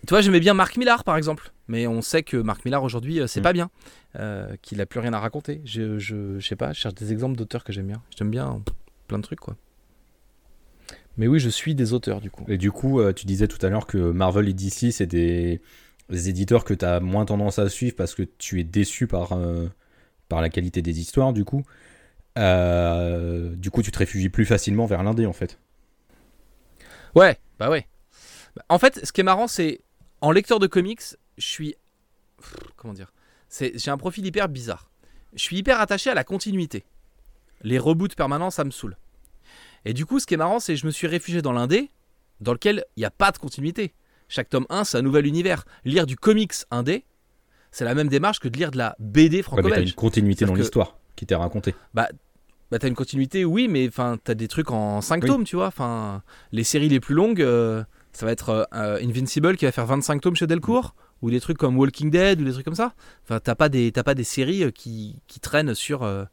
Tu vois, j'aimais bien Marc Millar, par exemple. Mais on sait que Marc Millar, aujourd'hui, euh, c'est Mm. pas bien. Euh, qu'il a plus rien à raconter. Je, je, je sais pas, je cherche des exemples d'auteurs que j'aime bien. J'aime bien plein de trucs, quoi. Mais oui, je suis des auteurs, du coup. Et du coup, euh, tu disais tout à l'heure que Marvel et DC, c'est des, des éditeurs que tu as moins tendance à suivre parce que tu es déçu par, euh, par la qualité des histoires, du coup. Euh, du coup, tu te réfugies plus facilement vers l'indé, en fait. Ouais, bah ouais. Bah, En fait, ce qui est marrant, c'est en lecteur de comics, je suis. Comment dire C'est- J'ai un profil hyper bizarre. Je suis hyper attaché à la continuité. Les reboots permanents, ça me saoule. Et du coup, ce qui est marrant, c'est que je me suis réfugié dans l'indé, dans lequel il n'y a pas de continuité. Chaque tome 1, c'est un nouvel univers. Lire du comics indé, c'est la même démarche que de lire de la BD Ouais, mais t'as franco-belge. une continuité dans que- l'histoire qui t'est racontée. Bah t'as une continuité, oui, mais enfin t'as des trucs en 5 Oui. tomes, tu vois. Enfin, les séries les plus longues, euh, ça va être euh, euh, Invincible qui va faire 25 tomes chez Delcourt, ou des trucs comme Walking Dead ou des trucs comme ça. Enfin, t'as pas des t'as pas des séries qui, qui traînent sur euh,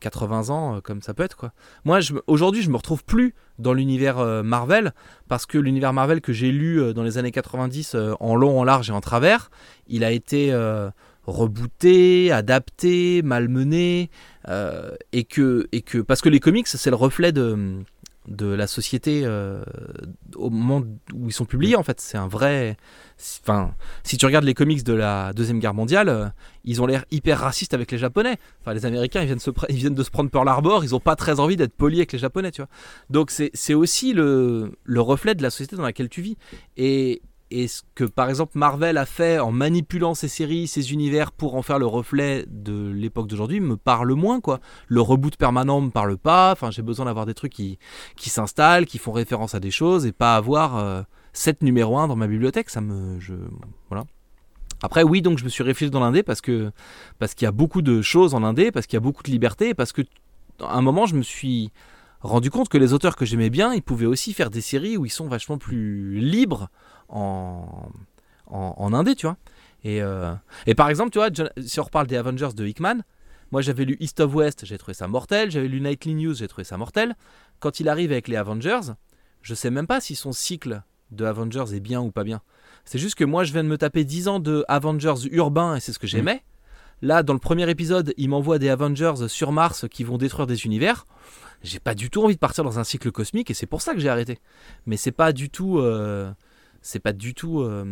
80 ans euh, comme ça peut être quoi. Moi, aujourd'hui, je me retrouve plus dans l'univers euh, Marvel parce que l'univers Marvel que j'ai lu euh, dans les années 90 euh, en long, en large et en travers, il a été euh, rebooté, adapté, malmené. Euh, et que et que parce que les comics c'est le reflet de de la société euh, au moment où ils sont publiés en fait. C'est un vrai enfin si tu regardes les comics de la deuxième guerre mondiale euh, ils ont l'air hyper racistes avec les japonais. Enfin les américains ils viennent se ils viennent de se prendre Pearl Harbor ils ont pas très envie d'être polis avec les japonais tu vois. Donc c'est c'est aussi le le reflet de la société dans laquelle tu vis. Et et ce que par exemple Marvel a fait en manipulant ses séries, ses univers pour en faire le reflet de l'époque d'aujourd'hui me parle moins quoi. Le reboot permanent me parle pas. Enfin, j'ai besoin d'avoir des trucs qui, qui s'installent, qui font référence à des choses et pas avoir euh, 7 numéro 1 dans ma bibliothèque. Ça me. Je, voilà. Après, oui, donc je me suis réfléchi dans l'indé parce que parce qu'il y a beaucoup de choses en indé, parce qu'il y a beaucoup de liberté, parce que à un moment, je me suis rendu compte que les auteurs que j'aimais bien, ils pouvaient aussi faire des séries où ils sont vachement plus libres en, en, en indé, tu vois. Et, euh, et par exemple, tu vois, si on reparle des Avengers de Hickman, moi j'avais lu East of West, j'ai trouvé ça mortel. J'avais lu Nightly News, j'ai trouvé ça mortel. Quand il arrive avec les Avengers, je sais même pas si son cycle de Avengers est bien ou pas bien. C'est juste que moi je viens de me taper 10 ans de Avengers urbains et c'est ce que j'aimais. Là, dans le premier épisode, il m'envoie des Avengers sur Mars qui vont détruire des univers. J'ai pas du tout envie de partir dans un cycle cosmique et c'est pour ça que j'ai arrêté. Mais c'est pas du tout, euh, c'est pas du tout euh,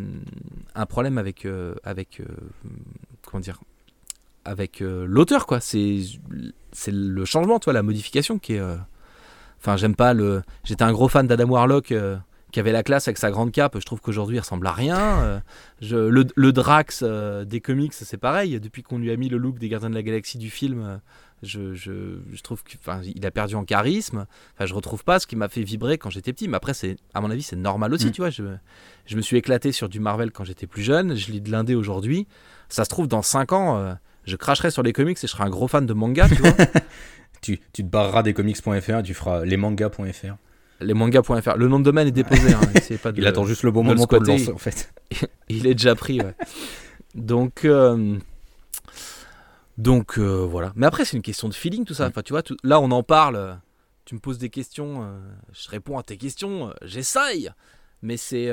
un problème avec, euh, avec, euh, comment dire, avec l'auteur quoi. C'est, c'est le changement, toi, la modification qui est. Enfin, j'aime pas le. J'étais un gros fan d'Adam Warlock. qui avait la classe avec sa grande cape, je trouve qu'aujourd'hui il ressemble à rien. Le, le Drax des comics, c'est pareil. Depuis qu'on lui a mis le look des Gardiens de la Galaxie du film, je, je, je trouve qu'il a perdu en charisme. Enfin, je retrouve pas ce qui m'a fait vibrer quand j'étais petit. Mais après, c'est, à mon avis, c'est normal aussi. Mm. Tu vois, je, je me suis éclaté sur du Marvel quand j'étais plus jeune. Je lis de l'indé aujourd'hui. Ça se trouve, dans 5 ans, euh, je cracherai sur les comics et je serai un gros fan de manga. Tu vois Tu, tu te barreras des comics.fr, tu feras lesmangas.fr. les mangas.fr. Le nom de domaine est déposé. hein, essayez pas de Il attend juste le bon moment pour le lancer, en fait. Il est déjà pris, ouais. Donc, euh, donc euh, voilà. Mais après, c'est une question de feeling, tout ça. Mm. Enfin, tu vois, tout- là, on en parle. euh, Tu me poses des questions, euh, je réponds à tes questions, euh, j'essaye. Mais c'est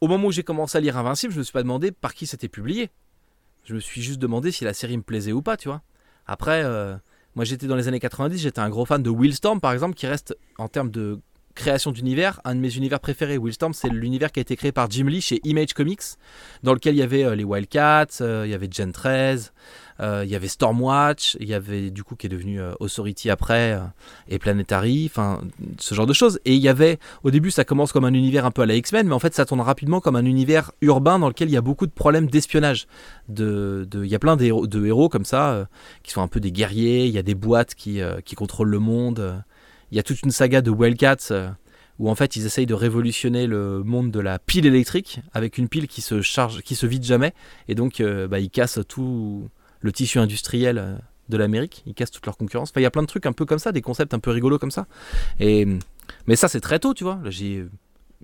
au moment où j'ai commencé à lire Invincible, je me suis pas demandé par qui c'était publié. Je me suis juste demandé si la série me plaisait ou pas, tu vois. Après, moi, j'étais dans les années 90, j'étais un gros fan de Will Storm, par exemple, qui reste en termes de création d'univers, un de mes univers préférés, Willstorm, c'est l'univers qui a été créé par Jim Lee chez Image Comics, dans lequel il y avait euh, les Wildcats, euh, il y avait Gen 13, euh, il y avait Stormwatch, il y avait du coup qui est devenu Authority après, et Planetary, enfin ce genre de choses. Et il y avait, au début ça commence comme un univers un peu à la X-Men, mais en fait ça tourne rapidement comme un univers urbain dans lequel il y a beaucoup de problèmes d'espionnage. De, il y a plein de héros, comme ça, qui sont un peu des guerriers, il y a des boîtes qui, qui contrôlent le monde. Il y a toute une saga de Wildcats euh, où en fait ils essayent de révolutionner le monde de la pile électrique avec une pile qui se charge, qui se vide jamais, et donc euh, bah, ils cassent tout le tissu industriel euh, de l'Amérique, ils cassent toute leur concurrence. Enfin, il y a plein de trucs un peu comme ça, des concepts un peu rigolos comme ça. Et mais ça c'est très tôt, tu vois. J'ai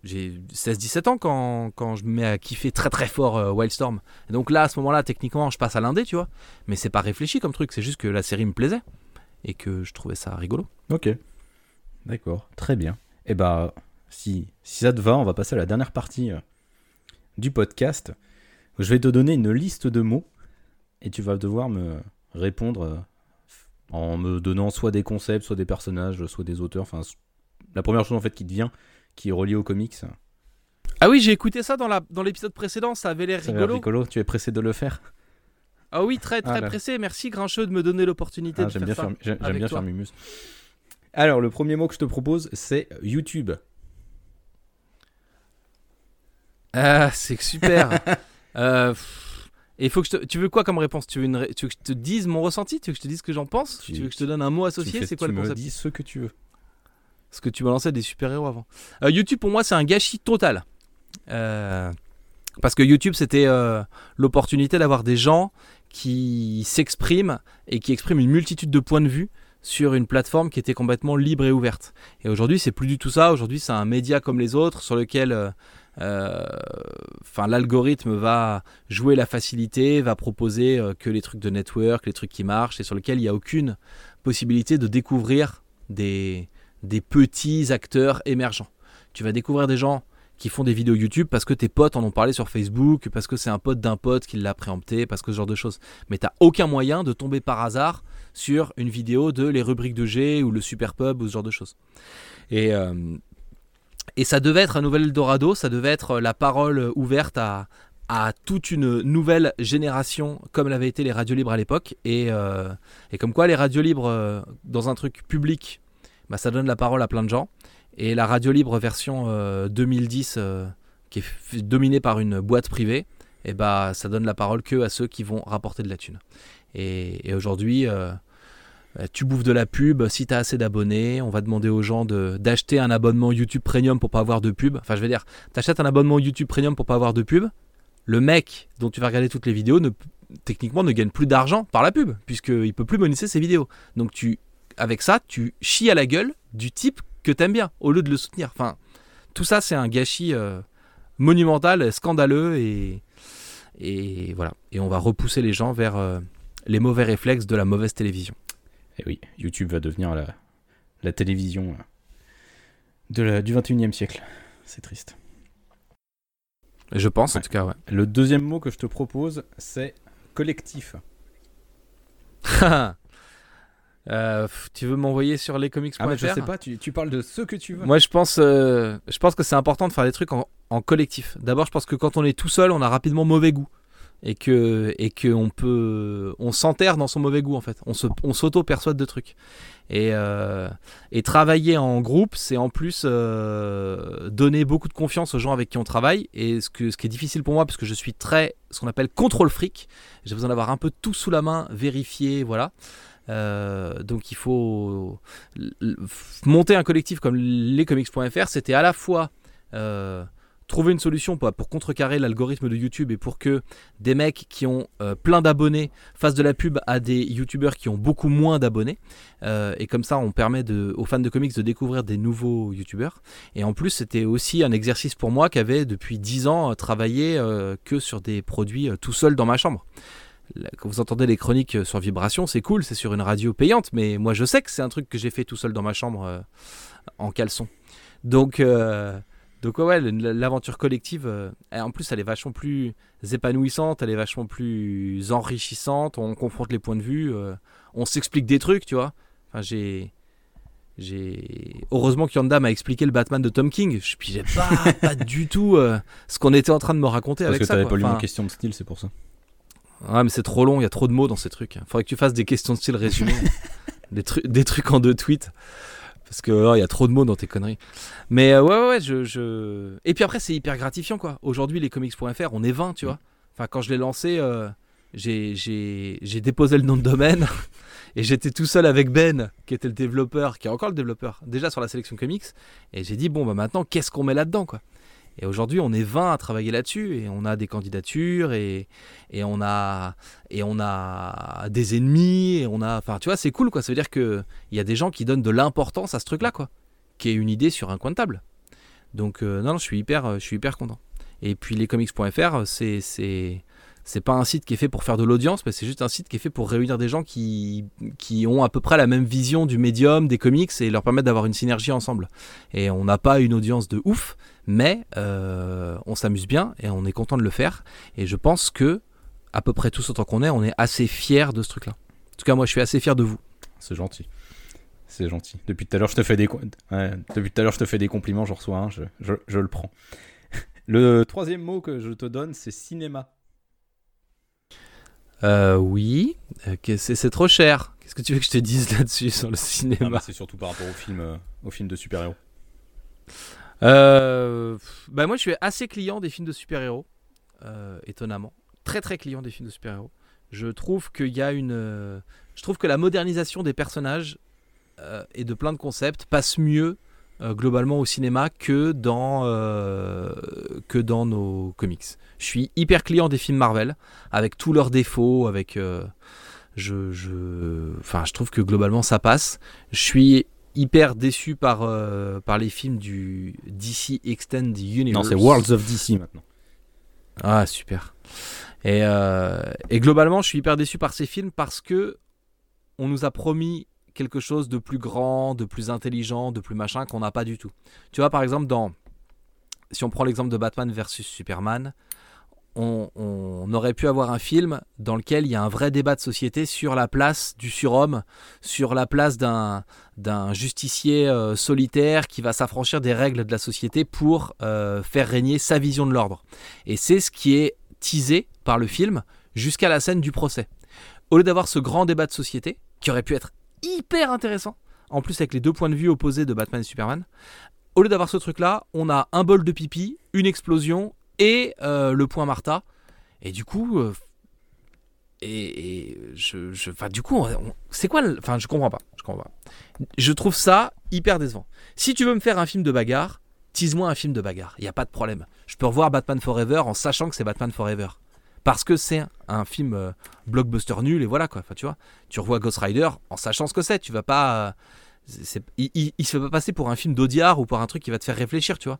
j'ai 16-17 ans quand, quand, je me mets à kiffer très très fort Wildstorm. Et donc là, à ce moment-là, techniquement, je passe à l'indé, tu vois. Mais c'est pas réfléchi comme truc, c'est juste que la série me plaisait et que je trouvais ça rigolo. Ok. D'accord, très bien. Et eh bah, si, si ça te va, on va passer à la dernière partie euh, du podcast. Je vais te donner une liste de mots et tu vas devoir me répondre euh, en me donnant soit des concepts, soit des personnages, soit des auteurs. Enfin, la première chose en fait qui te vient, qui est reliée aux comics. Ah oui, j'ai écouté ça dans, la, dans l'épisode précédent, ça avait l'air rigolo. rigolo. Tu es pressé de le faire? Ah oui, très très ah pressé. Merci Grincheux de me donner l'opportunité ah, de faire bien ça. j'aime bien faire Mimus. Alors, le premier mot que je te propose, c'est YouTube. Ah, c'est super. euh, et faut que je te... Tu veux quoi comme réponse? Tu veux, une... tu veux, que je te dise mon ressenti? Tu veux que je te dise ce que j'en pense? Tu... veux que je te donne un mot associé? C'est quoi le concept? Tu me dis ce que tu veux. Parce que tu balançais des super-héros avant. Euh, YouTube, pour moi, c'est un gâchis total. Euh, parce que YouTube, c'était euh, l'opportunité d'avoir des gens qui s'expriment et qui expriment une multitude de points de vue sur une plateforme qui était complètement libre et ouverte. Et aujourd'hui, c'est plus du tout ça. Aujourd'hui, c'est un média comme les autres sur lequel euh, euh, enfin, l'algorithme va jouer la facilité, va proposer euh, que les trucs de network, les trucs qui marchent, et sur lequel il n'y a aucune possibilité de découvrir des, des petits acteurs émergents. Tu vas découvrir des gens qui font des vidéos YouTube parce que tes potes en ont parlé sur Facebook, parce que c'est un pote d'un pote qui l'a préempté, parce que ce genre de choses. Mais tu n'as aucun moyen de tomber par hasard sur une vidéo de les rubriques de G ou le Super Pub ou ce genre de choses. Et, euh, et ça devait être un nouvel Eldorado, ça devait être la parole ouverte à, à toute une nouvelle génération comme l'avaient été les radios libres à l'époque. Et, euh, et, comme quoi les radios libres euh, dans un truc public, bah, ça donne la parole à plein de gens. Et la radio libre version 2010, qui est dominée par une boîte privée, et bah, ça donne la parole que à ceux qui vont rapporter de la thune. Et, aujourd'hui, euh, euh, tu bouffes de la pub, si tu as assez d'abonnés, on va demander aux gens d'acheter un abonnement YouTube Premium pour pas avoir de pub. Enfin, je veux dire, tu achètes un abonnement YouTube Premium pour pas avoir de pub. Le mec dont tu vas regarder toutes les vidéos, techniquement, ne gagne plus d'argent par la pub, puisqu'il peut plus monétiser ses vidéos. Donc, tu, avec ça, tu chies à la gueule du type que tu aimes bien, au lieu de le soutenir. Enfin, tout ça, c'est un gâchis euh, monumental, scandaleux, et, et voilà. Et on va repousser les gens vers les mauvais réflexes de la mauvaise télévision. Et oui, YouTube va devenir la, la télévision euh, de la, du 21e siècle. C'est triste. Je pense, en tout cas, ouais. Le deuxième mot que je te propose, c'est collectif. euh, tu veux m'envoyer sur lescomics.fr ah, Je sais pas, tu, tu, parles de ce que tu veux. Moi, je pense, euh, je pense que c'est important de faire des trucs en, en collectif. D'abord, je pense que quand on est tout seul, on a rapidement mauvais goût. Et que et que on peut on s'enterre dans son mauvais goût en fait. On se on s'auto persuade de trucs. Et euh, et travailler en groupe c'est en plus donner beaucoup de confiance aux gens avec qui on travaille. Et ce que ce qui est difficile pour moi parce que je suis très ce qu'on appelle contrôle fric j'ai besoin d'avoir un peu tout sous la main vérifier voilà euh, donc il faut monter un collectif comme lescomics.fr c'était à la fois trouver une solution pour, contrecarrer l'algorithme de YouTube et pour que des mecs qui ont euh, plein d'abonnés fassent de la pub à des YouTubeurs qui ont beaucoup moins d'abonnés. Euh, et comme ça, on permet aux fans de comics de découvrir des nouveaux YouTubeurs. Et en plus, c'était aussi un exercice pour moi qui avait depuis 10 ans travaillé euh, que sur des produits tout seul dans ma chambre. Quand vous entendez les chroniques sur vibration, c'est cool, c'est sur une radio payante, mais moi je sais que c'est un truc que j'ai fait tout seul dans ma chambre en caleçon. Donc donc ouais, l'aventure collective, euh, en plus, elle est vachement plus épanouissante, elle est vachement plus enrichissante. On confronte les points de vue, euh, on s'explique des trucs, tu vois. Enfin, j'ai j'ai heureusement qu'Yanda m'a expliqué le Batman de Tom King. Je pigeais pas, pas du tout euh, ce qu'on était en train de me raconter Parce avec que ça. t'avais quoi. pas lu Enfin, mon question de style, c'est pour ça. Ouais, mais c'est trop long, il y a trop de mots dans ces trucs. Faudrait que tu fasses des questions de style résumées. des, trucs des trucs en deux tweets. Parce que oh, il y a trop de mots dans tes conneries. Mais euh, ouais, ouais, ouais, je, je- Et puis après, c'est hyper gratifiant, quoi. Aujourd'hui, les comics.fr, on est 20, tu vois. Enfin, quand je l'ai lancé, euh, j'ai déposé le nom de domaine. Et j'étais tout seul avec Ben, qui était le développeur, qui est encore le développeur, déjà sur la sélection comics. Et j'ai dit, bon, bah maintenant, qu'est-ce qu'on met là-dedans, quoi? Et aujourd'hui, on est 20 à travailler là-dessus. Et on a des candidatures. Et, et on a et on a des ennemis et on a enfin tu vois c'est cool quoi ça veut dire que il y a des gens qui donnent de l'importance à ce truc là quoi qui est une idée sur un coin de table donc euh, non, non je suis hyper je suis hyper content et puis lescomics.fr c'est c'est c'est pas un site qui est fait pour faire de l'audience mais c'est juste un site qui est fait pour réunir des gens qui qui ont à peu près la même vision du médium des comics et leur permettre d'avoir une synergie ensemble et on n'a pas une audience de ouf mais euh, on s'amuse bien et on est content de le faire et je pense que à peu près tous autant qu'on est, on est assez fiers de ce truc-là. En tout cas, moi, je suis assez fier de vous. C'est gentil. C'est gentil. Depuis tout à l'heure, je te fais des ouais, depuis tout à je te fais des compliments, reçois un, je, je, je le prends. Le troisième mot que je te donne, c'est cinéma. Euh, oui, euh, c'est trop cher. Qu'est-ce que tu veux que je te dise là-dessus sur le Ah, cinéma c'est surtout par rapport au film, euh, au film de super-héros. Euh, bah moi, je suis assez client des films de super-héros, euh, étonnamment. Très très client des films de super-héros. Je trouve qu'il y a une, euh, je trouve que la modernisation des personnages et de plein de concepts passe mieux euh, globalement au cinéma que dans euh, que dans nos comics. Je suis hyper client des films Marvel avec tous leurs défauts, avec euh, je, je, enfin, je trouve que globalement ça passe. Je suis hyper déçu par, par les films du DC Extended Universe. Non, c'est Worlds of DC maintenant. Ah, super. Et, et globalement, je suis hyper déçu par ces films parce que on nous a promis quelque chose de plus grand, de plus intelligent, de plus machin qu'on n'a pas du tout. Tu vois, par exemple, dans si on prend l'exemple de Batman versus Superman, on, aurait pu avoir un film dans lequel il y a un vrai débat de société sur la place du surhomme, sur la place d'un d'un justicier euh, solitaire qui va s'affranchir des règles de la société pour euh, faire régner sa vision de l'ordre. Et c'est ce qui est teasé par le film jusqu'à la scène du procès. Au lieu d'avoir ce grand débat de société, qui aurait pu être hyper intéressant, en plus avec les deux points de vue opposés de Batman et Superman, au lieu d'avoir ce truc-là, on a un bol de pipi, une explosion et euh, le point Martha. Et du coup, euh, et, et je, je, enfin, du coup, c'est quoi Enfin, je comprends pas. Je comprends pas. Je trouve ça hyper décevant. Si tu veux me faire un film de bagarre, tease-moi un film de bagarre. Il y a pas de problème. Je peux revoir Batman Forever en sachant que c'est Batman Forever. Parce que c'est un film euh, blockbuster nul et voilà quoi. Enfin, tu vois, tu revois Ghost Rider en sachant ce que c'est. Tu vas pas. euh, il, il se fait pas passer pour un film d'Audiard ou pour un truc qui va te faire réfléchir, tu vois.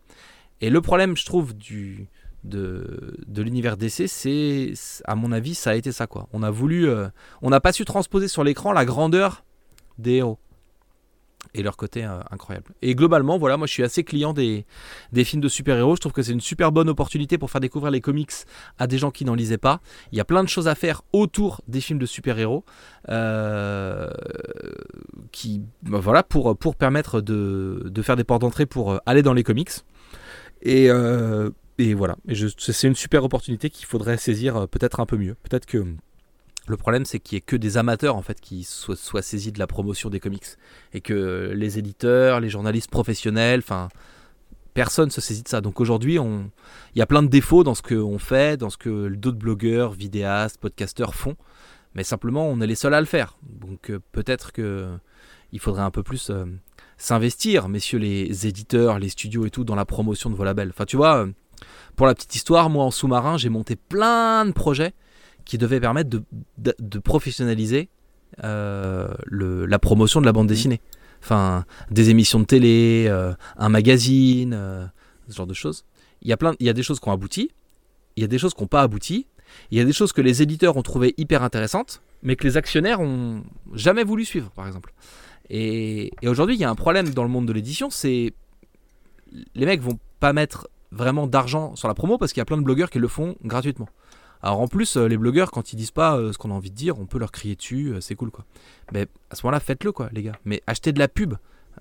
Et le problème, je trouve, du, de, de l'univers DC, c'est, à mon avis, ça a été ça, quoi. On a voulu, euh, on n'a pas su transposer sur l'écran la grandeur des héros et leur côté euh, incroyable. Et globalement, voilà, moi, je suis assez client des, des films de super-héros. Je trouve que c'est une super bonne opportunité pour faire découvrir les comics à des gens qui n'en lisaient pas. Il y a plein de choses à faire autour des films de super-héros, euh, qui, bah, voilà, pour, pour permettre de, de faire des portes d'entrée pour euh, aller dans les comics. Et, et voilà, c'est une super opportunité qu'il faudrait saisir peut-être un peu mieux. Peut-être que le problème, c'est qu'il n'y ait que des amateurs en fait qui soient, soient saisis de la promotion des comics et que les éditeurs, les journalistes professionnels, enfin, personne se saisit de ça. Donc aujourd'hui, on... il y a plein de défauts dans ce qu'on fait, dans ce que d'autres blogueurs, vidéastes, podcasteurs font, mais simplement, on est les seuls à le faire. Donc euh, peut-être que il faudrait un peu plus euh, s'investir, messieurs les éditeurs, les studios et tout, dans la promotion de vos labels. Enfin, tu vois, euh, pour la petite histoire, moi en sous-marin, j'ai monté plein de projets qui devaient permettre de, de- de professionnaliser euh, le- la promotion de la bande dessinée. Enfin, des émissions de télé, euh, un magazine, euh, ce genre de choses. Il y, a plein, il y a des choses qui ont abouti, il y a des choses qui n'ont pas abouti, il y a des choses que les éditeurs ont trouvées hyper intéressantes, mais que les actionnaires ont jamais voulu suivre, par exemple. Et, et aujourd'hui, il y a un problème dans le monde de l'édition, c'est les mecs vont pas mettre vraiment d'argent sur la promo parce qu'il y a plein de blogueurs qui le font gratuitement. Alors en plus, euh, les blogueurs, quand ils disent pas euh, ce qu'on a envie de dire, on peut leur crier dessus, euh, c'est cool quoi. Mais à ce moment-là, faites-le quoi, les gars. Mais achetez de la pub,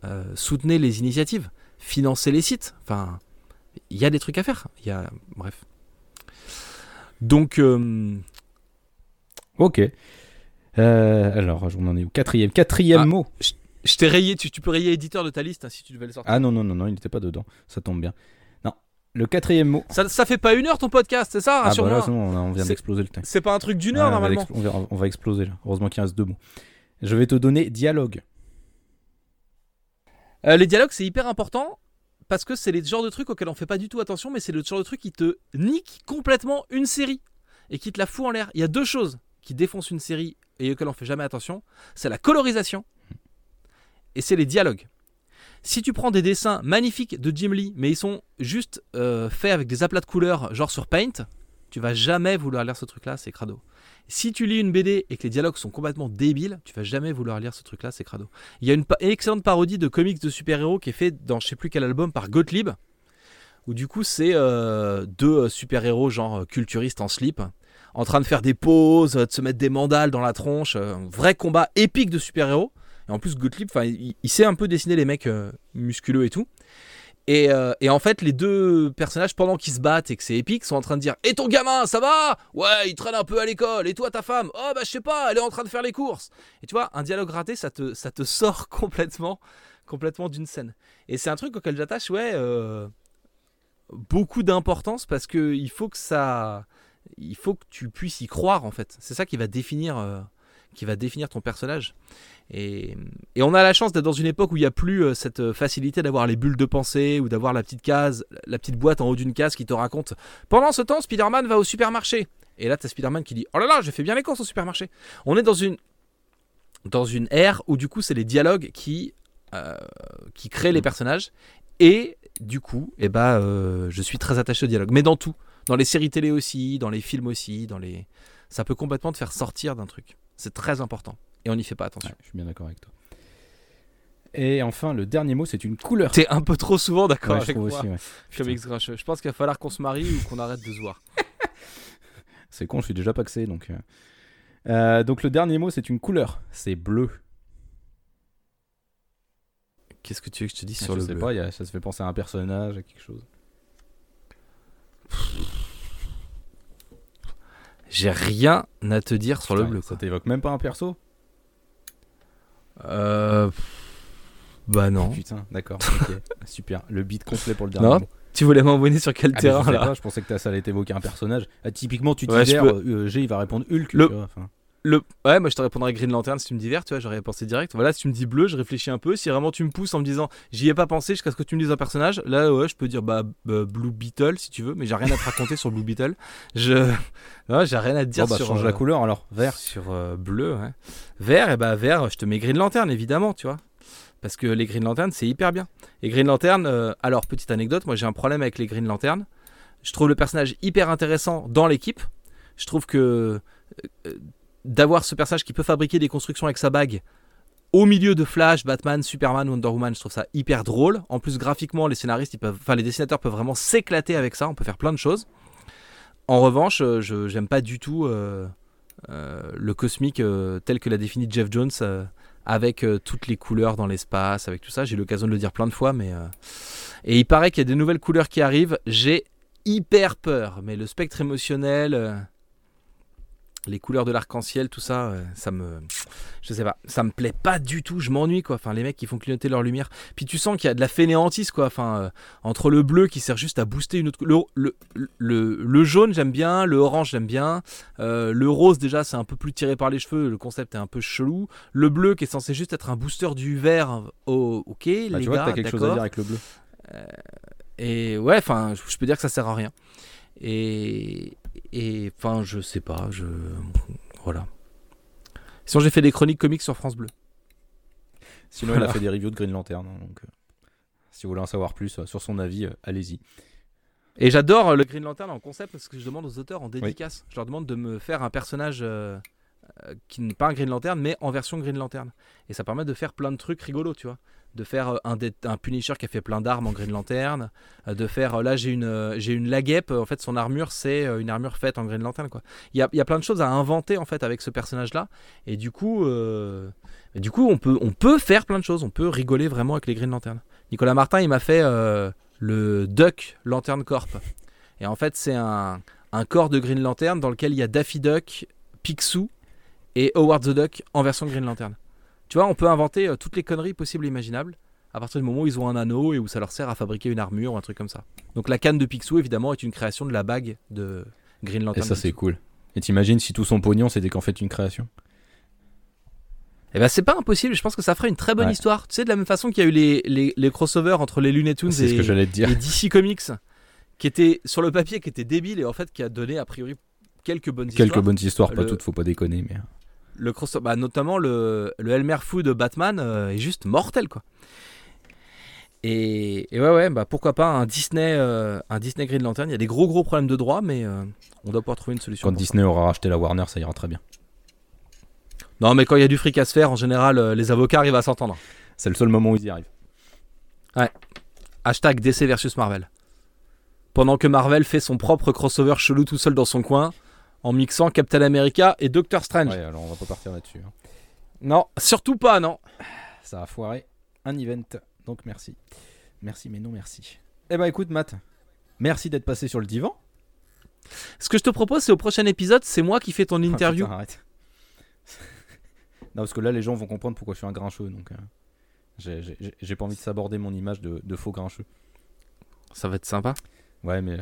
euh, soutenez les initiatives, financez les sites. Enfin, il y a des trucs à faire. Il y a, bref. Donc, euh, Ok. Euh, alors, on en est au quatrième. Quatrième Ah. mot. je t'ai rayé. Tu, tu peux rayer éditeur de ta liste hein, si tu devais le sortir. Ah non, non, non, non, il n'était pas dedans. Ça tombe bien. Le quatrième mot. Ça, ça fait pas une heure ton podcast, c'est ça Ah bah Rassure-moi. là, c'est bon, on vient d'exploser le temps. c'est pas un truc d'une heure on, va normalement. l'explo- on va, on va exploser là. Heureusement qu'il reste deux mots. Je vais te donner dialogue. Euh, les dialogues, c'est hyper important parce que c'est les genres de trucs auxquels on fait pas du tout attention, mais c'est le genre de truc qui te nique complètement une série et qui te la fout en l'air. Il y a deux choses qui défoncent une série et auxquelles on fait jamais attention c'est la colorisation et c'est les dialogues. Si tu prends des dessins magnifiques de Jim Lee, mais ils sont juste euh, faits avec des aplats de couleurs, genre sur Paint, tu vas jamais vouloir lire ce truc-là, c'est crado. Si tu lis une BD et que les dialogues sont complètement débiles, tu vas jamais vouloir lire ce truc-là, c'est crado. Il y a une excellente parodie de comics de super-héros qui est faite dans je sais plus quel album par Gottlieb, où du coup c'est euh, deux euh, super-héros genre culturistes en slip, en train de faire des euh, de se mettre des mandales dans la tronche, un vrai combat épique de super-héros. Et en plus Gottlieb, il, il sait un peu dessiner les mecs euh, musculeux et tout. Et, euh, et en fait, les deux personnages, pendant qu'ils se battent et que c'est épique, sont en train de dire Et ton gamin, ça va? Ouais, il traîne un peu à l'école. Et toi, ta femme? Oh, bah, je sais pas, elle est en train de faire les courses. Et tu vois, un dialogue raté, ça te, sort complètement, d'une scène. Et c'est un truc auquel j'attache, ouais, euh, beaucoup d'importance parce que il faut que tu puisses y croire, en fait. C'est ça qui va définir. Qui va définir ton personnage. Et, et on a la chance d'être dans une époque où il n'y a plus euh, cette euh, facilité d'avoir les bulles de pensée ou d'avoir la petite case, la petite boîte en haut d'une case qui te raconte Pendant ce temps, Spider-Man va au supermarché. Et là, tu as Spider-Man qui dit Oh là là, j'ai fait bien les courses au supermarché. On est dans une, dans une ère où du coup, c'est les dialogues qui, euh, qui créent les personnages. Et du coup, eh ben, euh, je suis très attaché au dialogue. Mais dans tout. Dans les séries télé aussi, dans les films aussi, dans les... ça peut complètement te faire sortir d'un truc. C'est très important. Et on n'y fait pas attention. Ouais, je suis bien d'accord avec toi. Et enfin, le dernier mot, c'est une couleur. T'es un peu trop souvent d'accord Ouais, je avec trouve moi. aussi, ouais. Félix Grincheux. Je pense qu'il va falloir qu'on se marie ou qu'on arrête de se voir. C'est con, je suis déjà paxé. Donc, euh. Euh, donc le dernier mot, c'est une couleur. C'est bleu. Qu'est-ce que tu veux que je te dise je sur le sais bleu? pas, il y a- ça se fait penser à un personnage, à quelque chose. J'ai rien à te dire sur le bleu. Ça t'évoque même pas un perso Euh... Bah non. Putain, d'accord. Super. Le beat complet pour le dernier Non, mot. Tu voulais m'envoyer sur quel Ah, terrain je, là pas, je pensais que ça allait t'évoquer un personnage. Ah, typiquement, tu Ouais, vert, peux- euh, G, il va répondre Hulk. Le- tu vois, enfin. Le... Ouais, moi je te répondrais Green Lantern si tu me dis vert, tu vois, j'aurais pensé direct. Voilà, si tu me dis bleu, je réfléchis un peu. Si vraiment tu me pousses en me disant j'y ai pas pensé jusqu'à ce que tu me dises un personnage, là ouais, je peux dire bah, bah, Blue Beetle si tu veux, mais j'ai rien à te raconter sur Blue Beetle. Je. J'ai rien à te dire bah, sur. change euh, la couleur alors. Vert. Sur euh, bleu, ouais. Vert, et bah vert, je te mets Green Lantern évidemment, tu vois. Parce que les Green Lantern, c'est hyper bien. Et Green Lantern, euh, alors petite anecdote, moi j'ai un problème avec les Green Lantern. Je trouve le personnage hyper intéressant dans l'équipe. Je trouve que euh, d'avoir ce personnage qui peut fabriquer des constructions avec sa bague au milieu de Flash, Batman, Superman, Wonder Woman, je trouve ça hyper drôle. En plus, graphiquement, les scénaristes, ils peuvent, enfin les dessinateurs peuvent vraiment s'éclater avec ça. On peut faire plein de choses. En revanche, euh, je j'aime pas du tout euh, euh, le cosmique tel que l'a défini Jeff Jones, avec toutes les couleurs dans l'espace, avec tout ça. J'ai eu l'occasion de le dire plein de fois, mais et il paraît qu'il y a des nouvelles couleurs qui arrivent. J'ai hyper peur, mais le spectre émotionnel, les couleurs de l'arc-en-ciel, tout ça, euh, ça me, je sais pas, ça me plaît pas du tout. Je m'ennuie quoi. Enfin, les mecs qui font clignoter leur lumière. Puis tu sens qu'il y a de la fainéantise quoi. Enfin, euh, entre le bleu qui sert juste à booster une autre, le, le, le, le jaune j'aime bien, le orange j'aime bien, euh, le rose déjà c'est un peu plus tiré par les cheveux, le concept est un peu chelou. Le bleu qui est censé juste être un booster du vert, oh, ok Bah, les tu vois t'as quelque chose à dire avec le bleu. Et ouais, enfin, je je peux dire que ça sert à rien. Et et enfin, je sais pas, je voilà. Sinon, j'ai fait des chroniques comiques sur France Bleu. Sinon, il a Voilà. fait des reviews de Green Lantern. hein, donc, euh, si vous voulez en savoir plus euh, sur son avis, euh, allez-y. Et j'adore le Green Lantern en concept parce que je demande aux auteurs en dédicace. Je leur demande de me faire un personnage qui n'est pas un Green Lantern, mais en version Green Lantern. Et ça permet de faire plein de trucs rigolos, tu vois. De faire euh, un, un Punisher qui a fait plein d'armes en Green Lantern. euh, De faire, euh, là j'ai une, j'ai une Laguep, en fait son armure c'est une armure faite en Green Lantern, quoi. Il y a, y a plein de choses à inventer en fait avec ce personnage-là. Et du coup, du coup on, peut, on peut faire plein de choses, on peut rigoler vraiment avec les Green Lantern. Nicolas Martin il m'a fait le Duck Lantern Corp. Et en fait c'est un, un corps de Green Lantern dans lequel il y a Daffy Duck, Picsou et Howard the Duck en version Green Lantern. Tu vois, on peut inventer euh, toutes les conneries possibles et imaginables à partir du moment où ils ont un anneau et où ça leur sert à fabriquer une armure ou un truc comme ça. Donc la canne de Picsou, évidemment, est une création de la bague de Green Et Lantern. ça, c'est cool. Et t'imagines si tout son pognon, c'était qu'en fait une création? Et ben c'est pas impossible, je pense que ça ferait une très bonne Ouais. histoire. Tu sais, de la même façon qu'il y a eu les, les, les crossovers entre les Looney Tunes C'est ce et, que te dire. et DC Comics, qui étaient sur le papier, qui étaient débiles et en fait qui a donné a priori quelques bonnes Quelques histoires. bonnes histoires, pas toutes, faut pas déconner. Mais... le cross bah, notamment le, le Elmer Fu de Batman euh, est juste mortel quoi. Et, et ouais ouais bah pourquoi pas un Disney euh, un Disney Green Lantern. Il y a des gros gros problèmes de droit mais euh, on doit pouvoir trouver une solution. Quand Disney aura racheté la Warner, ça ira très bien. Non mais quand il y a du fric à se faire en général les avocats arrivent à s'entendre. C'est le seul moment où ils y arrivent. Hashtag DC versus Marvel. Pendant que Marvel fait son propre crossover chelou tout seul dans son coin en mixant Captain America et Doctor Strange. Ouais, alors on va pas partir là-dessus. hein. Non surtout pas non. Ça a foiré un event, donc merci. Merci, mais non merci. Eh ben écoute, Matt, merci d'être passé sur le divan. Ce que je te propose c'est au prochain épisode c'est moi qui fais ton Ah, interview. putain, arrête. non, parce que là, les gens vont comprendre pourquoi je suis un grincheux, donc euh, j'ai pas envie de s'aborder mon image de, de faux grincheux. Ça va être sympa. Ouais, mais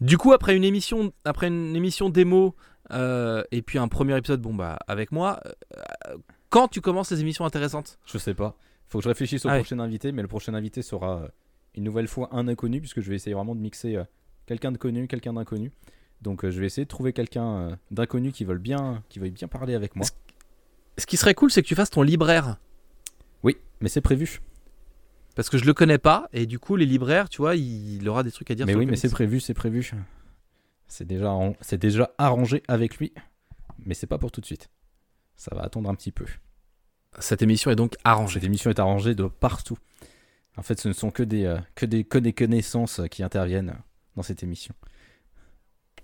Du coup, après une émission, après une émission démo euh, et puis un premier épisode, bon bah avec moi, euh, quand tu commences les émissions intéressantes je sais pas. Faut que je réfléchisse au Ah ouais. prochain invité, mais le prochain invité sera euh, une nouvelle fois un inconnu, puisque je vais essayer vraiment de mixer euh, quelqu'un de connu, quelqu'un d'inconnu. Donc euh, je vais essayer de trouver quelqu'un euh, d'inconnu qui veuille bien, qui veuille bien parler avec moi. Ce qui serait cool, c'est que tu fasses ton libraire, Oui, mais c'est prévu. Parce que je le connais pas et du coup les libraires, tu vois, il, il aura des trucs à dire. Mais sur oui, mais c'est prévu, c'est prévu. C'est déjà, c'est déjà arrangé avec lui, mais c'est pas pour tout de suite. Ça va attendre un petit peu. Cette émission est donc arrangée. Cette émission est arrangée de partout. En fait, ce ne sont que des, euh, que des, que des connaissances euh, qui interviennent euh, dans cette émission.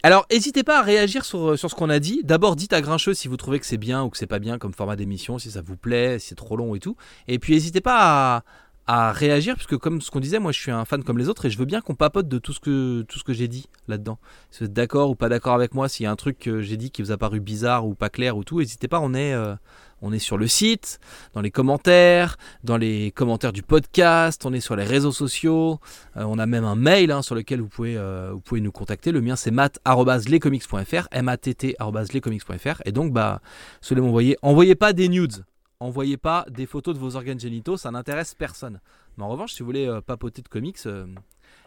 Alors, n'hésitez pas à réagir sur, sur ce qu'on a dit. D'abord, dites à Grincheux si vous trouvez que c'est bien ou que c'est pas bien comme format d'émission, si ça vous plaît, si c'est trop long et tout. Et puis, n'hésitez pas à, à réagir, puisque comme ce qu'on disait, moi je suis un fan comme les autres et je veux bien qu'on papote de tout ce que, tout ce que j'ai dit là-dedans. Si vous êtes d'accord ou pas d'accord avec moi, s'il y a un truc que j'ai dit qui vous a paru bizarre ou pas clair ou tout, n'hésitez pas, on est, euh, on est sur le site, dans les commentaires, dans les commentaires du podcast, on est sur les réseaux sociaux, euh, on a même un mail hein, sur lequel vous pouvez, euh, vous pouvez nous contacter. Le mien c'est matt.lescomics.fr, m-a-t-t.lescomics.fr. Et donc, bah, ceux m'envoyer, envoyez pas des nudes, envoyez pas des photos de vos organes génitaux, ça n'intéresse personne. Mais en revanche, si vous voulez euh, papoter de comics, euh,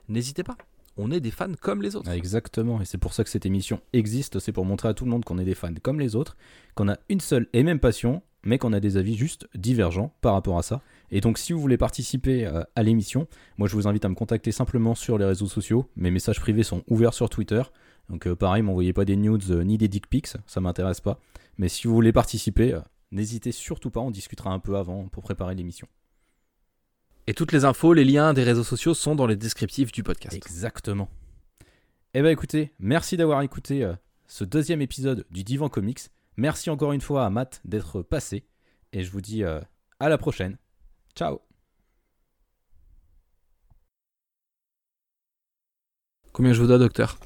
n'hésitez pas. On est des fans comme les autres. Exactement, et c'est pour ça que cette émission existe, c'est pour montrer à tout le monde qu'on est des fans comme les autres, qu'on a une seule et même passion, mais qu'on a des avis juste divergents par rapport à ça. Et donc si vous voulez participer euh, à l'émission, moi je vous invite à me contacter simplement sur les réseaux sociaux, mes messages privés sont ouverts sur Twitter, donc pareil, m'envoyez pas des nudes ni des dick pics, ça m'intéresse pas. Mais si vous voulez participer, n'hésitez surtout pas, on discutera un peu avant pour préparer l'émission. Et toutes les infos, les liens des réseaux sociaux sont dans les descriptifs du podcast. Exactement. Eh ben écoutez, merci d'avoir écouté euh, ce deuxième épisode du Divan Comics. Merci encore une fois à Matt d'être passé. Et je vous dis euh, à la prochaine. Ciao Combien je vous dois, docteur?